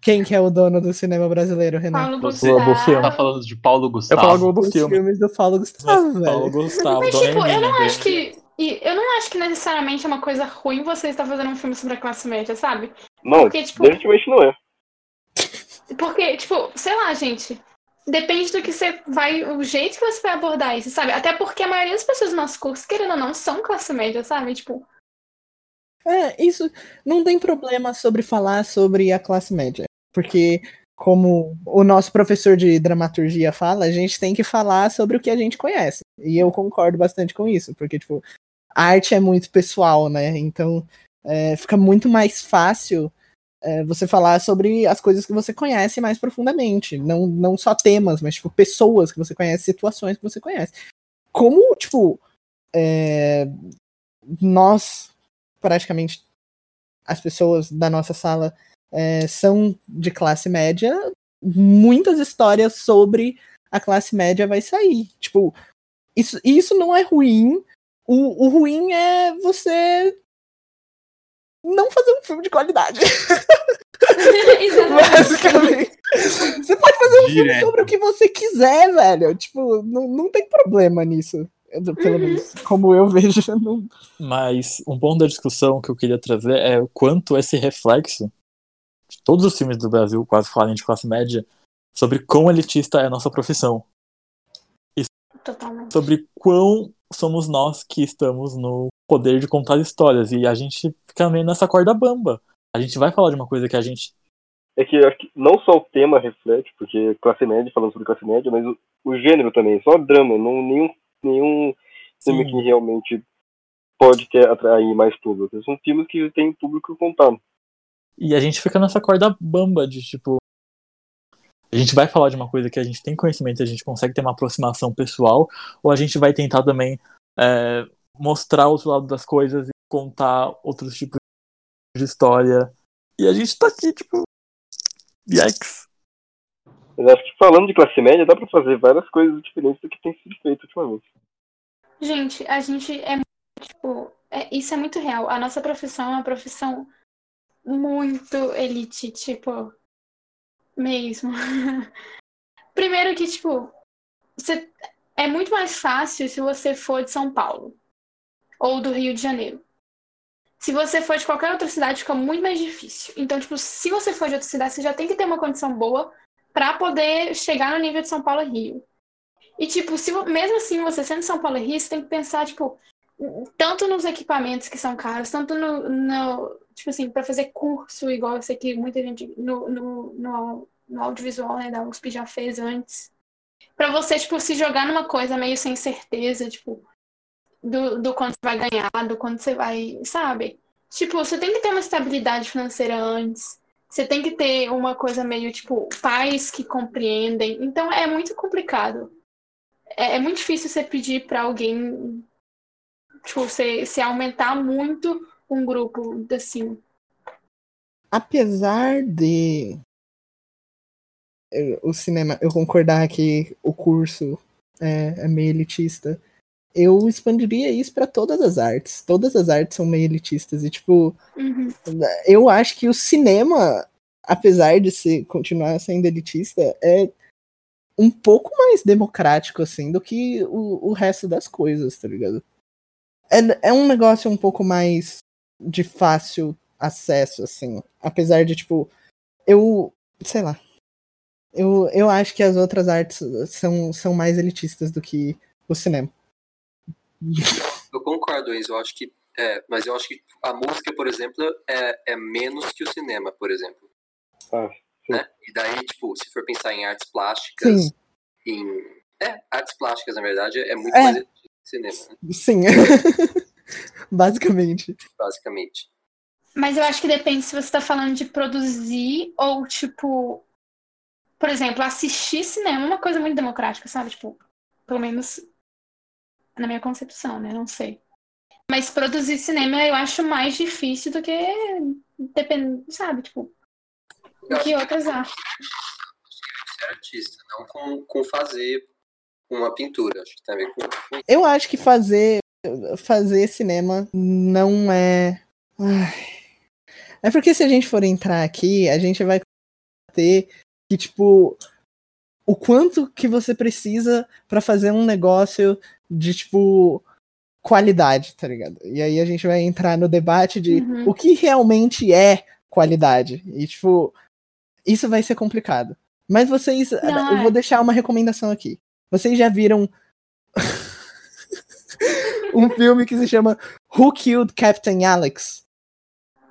Quem que é o dono do cinema brasileiro, Renan? Paulo Você Globo Filme. tá falando de Paulo Eu Gustavo. falo Globo Os Filme. filmes do Paulo Gustavo, Mas Paulo. Gustavo, Mas, tipo, eu não acho que. e Eu não acho que necessariamente é uma coisa ruim você estar fazendo um filme sobre a classe média, sabe? Não, Porque, tipo- definitivamente não é. Porque, tipo, sei lá, gente. Depende do que você vai. O jeito que você vai abordar isso, sabe? Até porque a maioria das pessoas do nosso curso, querendo ou não, são classe média, sabe? Tipo, É, isso não tem problema sobre falar sobre a classe média. Porque, como o nosso professor de dramaturgia fala, a gente tem que falar sobre o que a gente conhece. E eu concordo bastante com isso, porque, tipo, a arte é muito pessoal, né? Então, é, fica muito mais fácil é, você falar sobre as coisas que você conhece mais profundamente. Não, não só temas, mas, tipo, pessoas que você conhece, situações que você conhece. Como, tipo, é, nós, praticamente, as pessoas da nossa sala é, são de classe média, muitas histórias sobre a classe média vai sair. Tipo, isso, isso não é ruim. O, o ruim é você não fazer um filme de qualidade. Basicamente. Você pode fazer um filme Direto. sobre o que você quiser, velho. Tipo, não, não tem problema nisso. Pelo menos, como eu vejo. Não... Mas um ponto da discussão que eu queria trazer é o quanto esse reflexo de todos os filmes do Brasil quase falarem de classe média sobre quão elitista é a nossa profissão. Totalmente. Sobre quão somos nós que estamos no poder de contar histórias. E a gente fica meio nessa corda bamba. A gente vai falar de uma coisa que a gente. É que eu acho que não só o tema reflete, porque classe média, falando sobre classe média, mas o, o gênero também, só drama, não, nenhum, nenhum filme que realmente pode ter, atrair mais público. São filmes que tem público contado. E a gente fica nessa corda bamba de tipo. A gente vai falar de uma coisa que a gente tem conhecimento, a gente consegue ter uma aproximação pessoal, ou a gente vai tentar também é, mostrar outro lado das coisas e contar outros tipos de história. E a gente tá aqui, tipo. Yikes. Mas acho que falando de classe média, dá pra fazer várias coisas diferentes do que tem sido feito ultimamente. Gente, a gente é tipo, é- isso é muito real. A nossa profissão é uma profissão muito elite, tipo, mesmo. Primeiro que, tipo, você, é muito mais fácil se você for de São Paulo ou do Rio de Janeiro. Se você for de qualquer outra cidade, fica muito mais difícil. Então, tipo, se você for de outra cidade, você já tem que ter uma condição boa pra poder chegar no nível de São Paulo e Rio. E, tipo, se, mesmo assim, você sendo São Paulo e Rio, você tem que pensar, tipo, tanto nos equipamentos que são caros, tanto no, no tipo assim, para fazer curso, igual eu sei que muita gente no, no, no, no audiovisual, né, da USP já fez antes. Pra você, tipo, se jogar numa coisa meio sem certeza, tipo, do, do quanto você vai ganhar, do quanto você vai, sabe? Tipo, você tem que ter uma estabilidade financeira antes. Você tem que ter uma coisa meio, tipo, pais que compreendem. Então, é muito complicado. É, é muito difícil você pedir pra alguém tipo, você, você aumentar muito um grupo assim. Apesar de o cinema, eu concordar que o curso é, é meio elitista, eu expandiria isso pra todas as artes. Todas as artes são meio elitistas e tipo, Uhum. eu acho que o cinema, apesar de ser, continuar sendo elitista, é um pouco mais democrático, assim, do que o, o resto das coisas, tá ligado? É, é um negócio um pouco mais de fácil acesso, assim. Apesar de, tipo, eu. sei lá. Eu, eu acho que as outras artes são, são mais elitistas do que o cinema. Eu concordo, Enzo. Eu acho que. É, mas eu acho que a música, por exemplo, é, é menos que o cinema, por exemplo. Ah, né? E daí, tipo, se for pensar em artes plásticas, Sim. em. É, artes plásticas, na verdade, é muito É. mais que cinema, né? Sim. Basicamente. Basicamente. Mas eu acho que depende se você tá falando de produzir ou, tipo, por exemplo, assistir cinema é uma coisa muito democrática, sabe? Tipo, pelo menos na minha concepção, né? Não sei. Mas produzir cinema eu acho mais difícil do que depende, sabe? Tipo, do que outras artes. Ser artista, não com, com fazer uma pintura. Acho que tem a ver com. com- Eu acho que fazer fazer cinema não é. Ai. É porque se a gente for entrar aqui, a gente vai ter que, tipo, o quanto que você precisa pra fazer um negócio de, tipo, qualidade, tá ligado? E aí a gente vai entrar no debate de Uhum. o que realmente é qualidade. E, tipo, isso vai ser complicado. Mas vocês. Não, eu é. vou deixar uma recomendação aqui. Vocês já viram um filme que se chama Who Killed Captain Alex?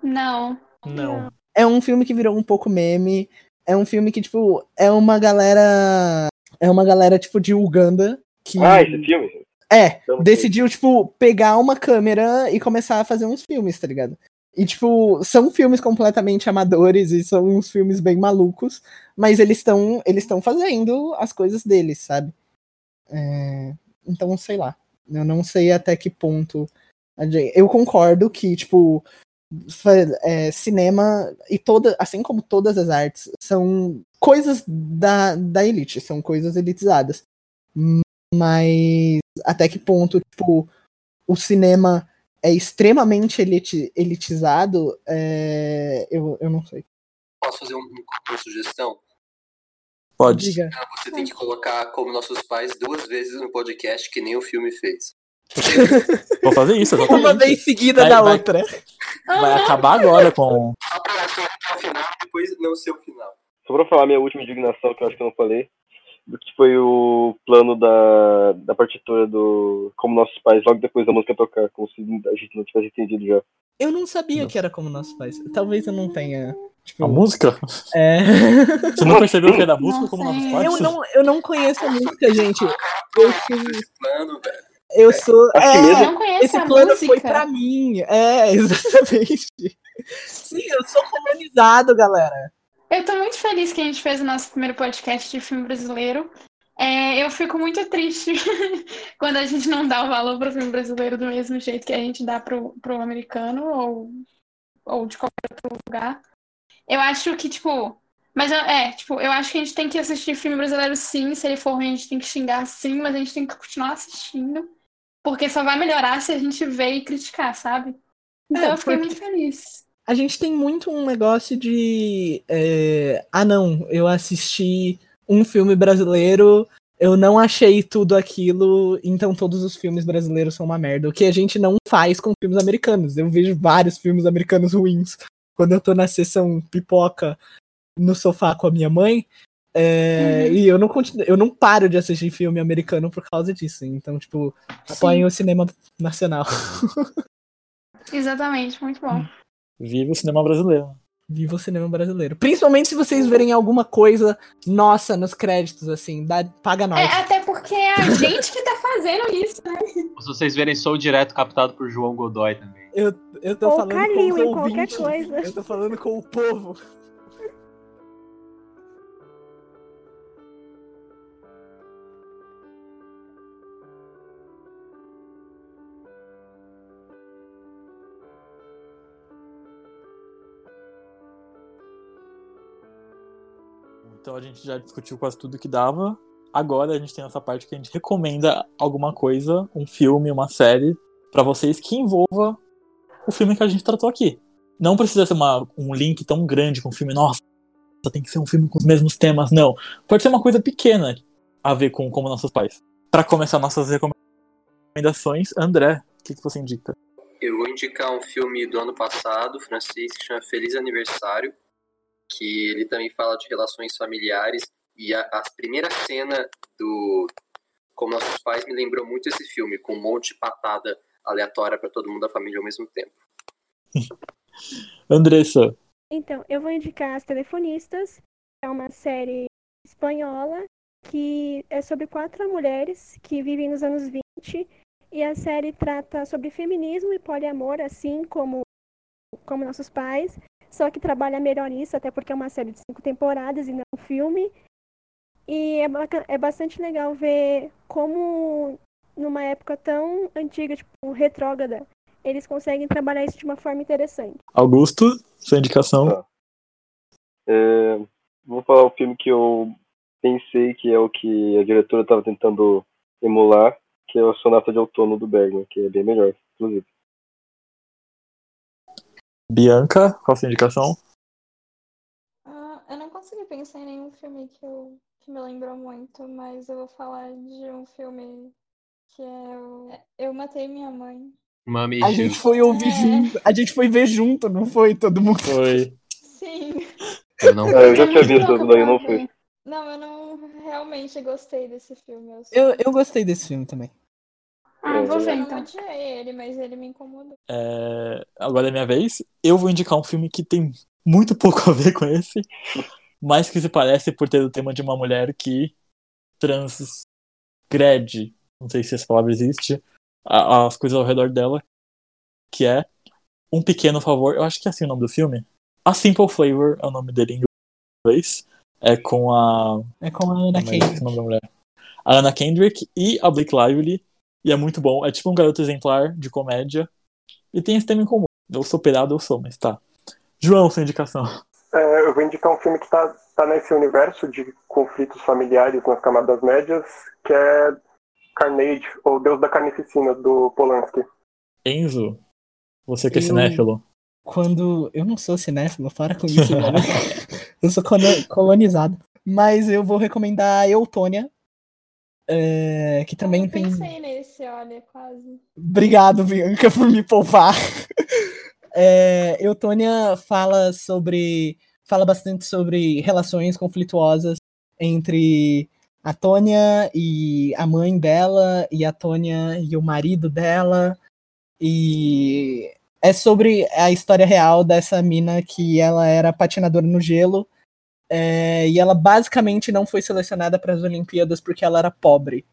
Não. Não. É um filme que virou um pouco meme. É um filme que, tipo, é uma galera. É uma galera, tipo, de Uganda que. Ah, esse filme? É, Então, decidiu, tipo, pegar uma câmera e começar a fazer uns filmes, tá ligado? E, tipo, são filmes completamente amadores e são uns filmes bem malucos, mas eles estão eles estão fazendo as coisas deles, sabe? É, Então, sei lá. Eu não sei até que ponto. Eu concordo que, tipo, é, cinema e toda, assim como todas as artes, são coisas da, da elite, são coisas elitizadas. Mas até que ponto, tipo, o cinema é extremamente eliti- elitizado, é, eu, eu não sei. Posso fazer um, um- uma sugestão? Pode. Diga. Ah, Você tem que colocar como nossos pais duas vezes no podcast que nem o filme fez. Vou fazer isso, exatamente. Uma vez seguida Vai- da vai- outra. Vai acabar agora com. Só pra até o final e depois não ser o final. Só pra falar minha última indignação, que eu acho que eu não falei, do que foi o plano da, da partitura do Como Nossos Pais, logo depois da música tocar, como se a gente não tivesse entendido já. Eu não sabia que era como nossos pais. Talvez eu não tenha. Tipo, A música? é... Você não percebeu que é da música Não como sei. nossos pais? eu, não, eu não conheço a música, gente. Eu, Esse plano, velho. Eu sou. É, mesmo- não conheço Esse plano música. foi pra mim. É, exatamente. Sim, eu sou comunizado, galera. Eu tô muito feliz que a gente fez o nosso primeiro podcast de filme brasileiro. É, eu fico muito triste quando a gente não dá o valor pro filme brasileiro do mesmo jeito que a gente dá pro, pro americano ou, ou de qualquer outro lugar. Eu acho que, tipo. Mas eu- é, tipo, eu acho que a gente tem que assistir filme brasileiro sim. Se ele for ruim, a gente tem que xingar sim, mas a gente tem que continuar assistindo. Porque só vai melhorar se a gente ver e criticar, sabe? Então É, eu fiquei muito feliz. A gente tem muito um negócio de. é, ah, não, eu assisti um filme brasileiro, eu não achei tudo aquilo, então todos os filmes brasileiros são uma merda. O que a gente não faz com filmes americanos. Eu vejo vários filmes americanos ruins. Quando eu tô na sessão pipoca no sofá com a minha mãe. É, Uhum. E eu não, continuo, eu não paro de assistir filme americano por causa disso. Então, tipo, apoiem o cinema nacional. Exatamente, muito bom. Viva o cinema brasileiro. Viva o cinema brasileiro. Principalmente se vocês verem alguma coisa nossa nos créditos, assim, dá, paga nós. É, até porque é a gente que tá fazendo isso, né? Se vocês verem, sou direto captado por João Godoy também. Eu, eu tô Ou falando Calil com qualquer coisa. Eu tô falando com o povo. A gente já discutiu quase tudo que dava. Agora a gente tem essa parte que a gente recomenda alguma coisa, um filme, uma série, pra vocês que envolva o filme que a gente tratou aqui. Não precisa ser uma, um link tão grande com o filme, nossa, tem que ser um filme com os mesmos temas, não. Pode ser uma coisa pequena a ver com como nossos pais. Pra começar nossas recomendações, André, o que, que você indica? Eu vou indicar um filme do ano passado, francês, que chama Feliz Aniversário, que ele também fala de relações familiares. E a, a primeira cena do Como Nossos Pais me lembrou muito esse filme, com um monte de patada aleatória pra todo mundo da família ao mesmo tempo. Andressa, Então, eu vou indicar As Telefonistas, que é uma série espanhola que é sobre quatro mulheres que vivem nos anos 20 e a série trata sobre feminismo e poliamor, assim como, como nossos pais, só que trabalha melhor isso, até porque é uma série de cinco temporadas e não um filme. E é, baca- é bastante legal ver como, numa época tão antiga, tipo, retrógrada, eles conseguem trabalhar isso de uma forma interessante. Augusto, sua indicação. É, vou falar o filme que eu pensei que é o que a diretora estava tentando emular, que é o Sonata de Outono do Bergman, que é bem melhor, inclusive. Bianca, qual a sua indicação? Ah, eu não consegui pensar em nenhum filme que, eu, que me lembrou muito, mas eu vou falar de um filme que é o Eu Matei Minha Mãe. Mami A gente foi ouvir junto. A gente foi ver junto, não foi todo mundo? Foi. Sim. Eu não. Ah, eu já tinha visto, Louca daí eu não fui. Não, eu não realmente gostei desse filme. Eu, Eu, eu gostei desse filme também. Ah, vou ver eu não então. odiei ele, mas ele me incomodou. É, Agora é minha vez. Eu vou indicar um filme que tem muito pouco a ver com esse, mas que se parece por ter o tema de uma mulher que transgrede, não sei se essa palavra existe, as coisas ao redor dela, que é Um Pequeno Favor. Eu acho que é assim o nome do filme. A Simple Flavor é o nome dele em inglês. É com a. É com a Ana Como é Kendrick. esse nome da mulher? A Anna Kendrick e a Blake Lively. E é muito bom. É tipo um garoto exemplar de comédia. E tem esse tema em comum. Eu sou operado, eu sou, mas tá. João, sua indicação. É, eu vou indicar um filme que tá, tá nesse universo de conflitos familiares nas camadas médias, que é Carnage, ou Deus da Carnificina, do Polanski. Enzo, você que é Eu- cinéfilo. Quando. Eu não sou cinéfilo, para com isso, velho. Eu sou colo- colonizado. Mas eu vou recomendar Eutônia. É, que também eu tem. pensei nesse, olha, quase. Obrigado, Bianca, por me poupar. É, Eutônia fala sobre. fala bastante sobre relações conflituosas entre a Tônia e a mãe dela, e a Tônia e o marido dela. E é sobre a história real dessa mina que ela era patinadora no gelo. É, e ela basicamente não foi selecionada para as Olimpíadas porque ela era pobre.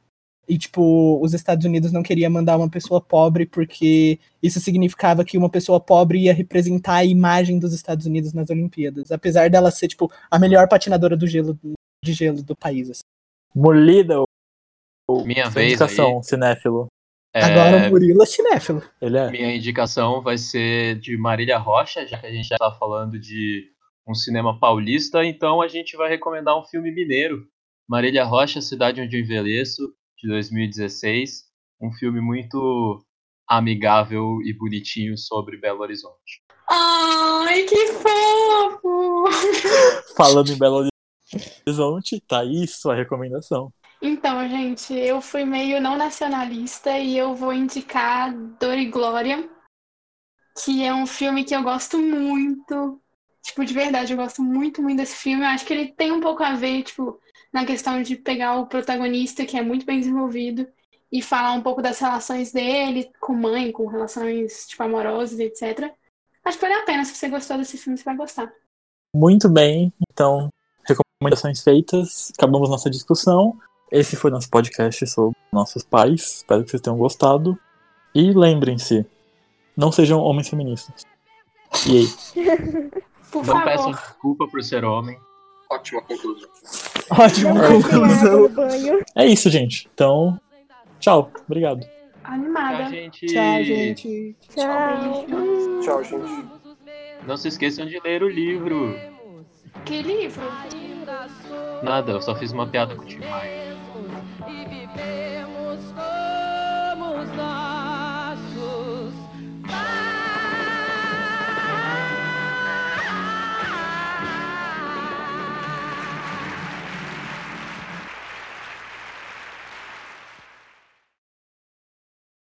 E, tipo, os Estados Unidos não queria mandar uma pessoa pobre porque isso significava que uma pessoa pobre ia representar a imagem dos Estados Unidos nas Olimpíadas. Apesar dela ser, tipo, a melhor patinadora do gelo, de gelo do país. assim. Molida o Minha vez indicação, aí. cinéfilo. É, Agora o Murilo é cinéfilo. Ele é. Minha indicação vai ser de Marília Rocha, já que a gente já tá falando de um cinema paulista, então a gente vai recomendar um filme mineiro. Marília Rocha, Cidade Onde Eu Envelheço, de 2016. Um filme muito amigável e bonitinho sobre Belo Horizonte. Ai, que fofo! Falando em Belo Horizonte, tá aí sua recomendação. Então, gente, eu fui meio não nacionalista e eu vou indicar Dor e Glória, que é um filme que eu gosto muito. Tipo, de verdade, eu gosto muito, muito desse filme. Eu acho que ele tem um pouco a ver, tipo, na questão de pegar o protagonista, que é muito bem desenvolvido, e falar um pouco das relações dele com mãe, com relações, tipo, amorosas, etc. Acho que vale a pena. Se você gostou desse filme, você vai gostar. Muito bem, então, recomendações feitas, acabamos nossa discussão. Esse foi nosso podcast sobre nossos pais. Espero que vocês tenham gostado. E lembrem-se, não sejam homens feministas. E aí? Por Não favor. peçam desculpa por ser homem. Ótima conclusão. Ótima Não conclusão. É isso, gente. Então, tchau. Obrigado. Animada. Tchau, gente. Tchau, gente. Tchau. Tchau, gente. Não se esqueçam de ler o livro. Que livro? Nada, eu só fiz uma piada com o Tim Maia.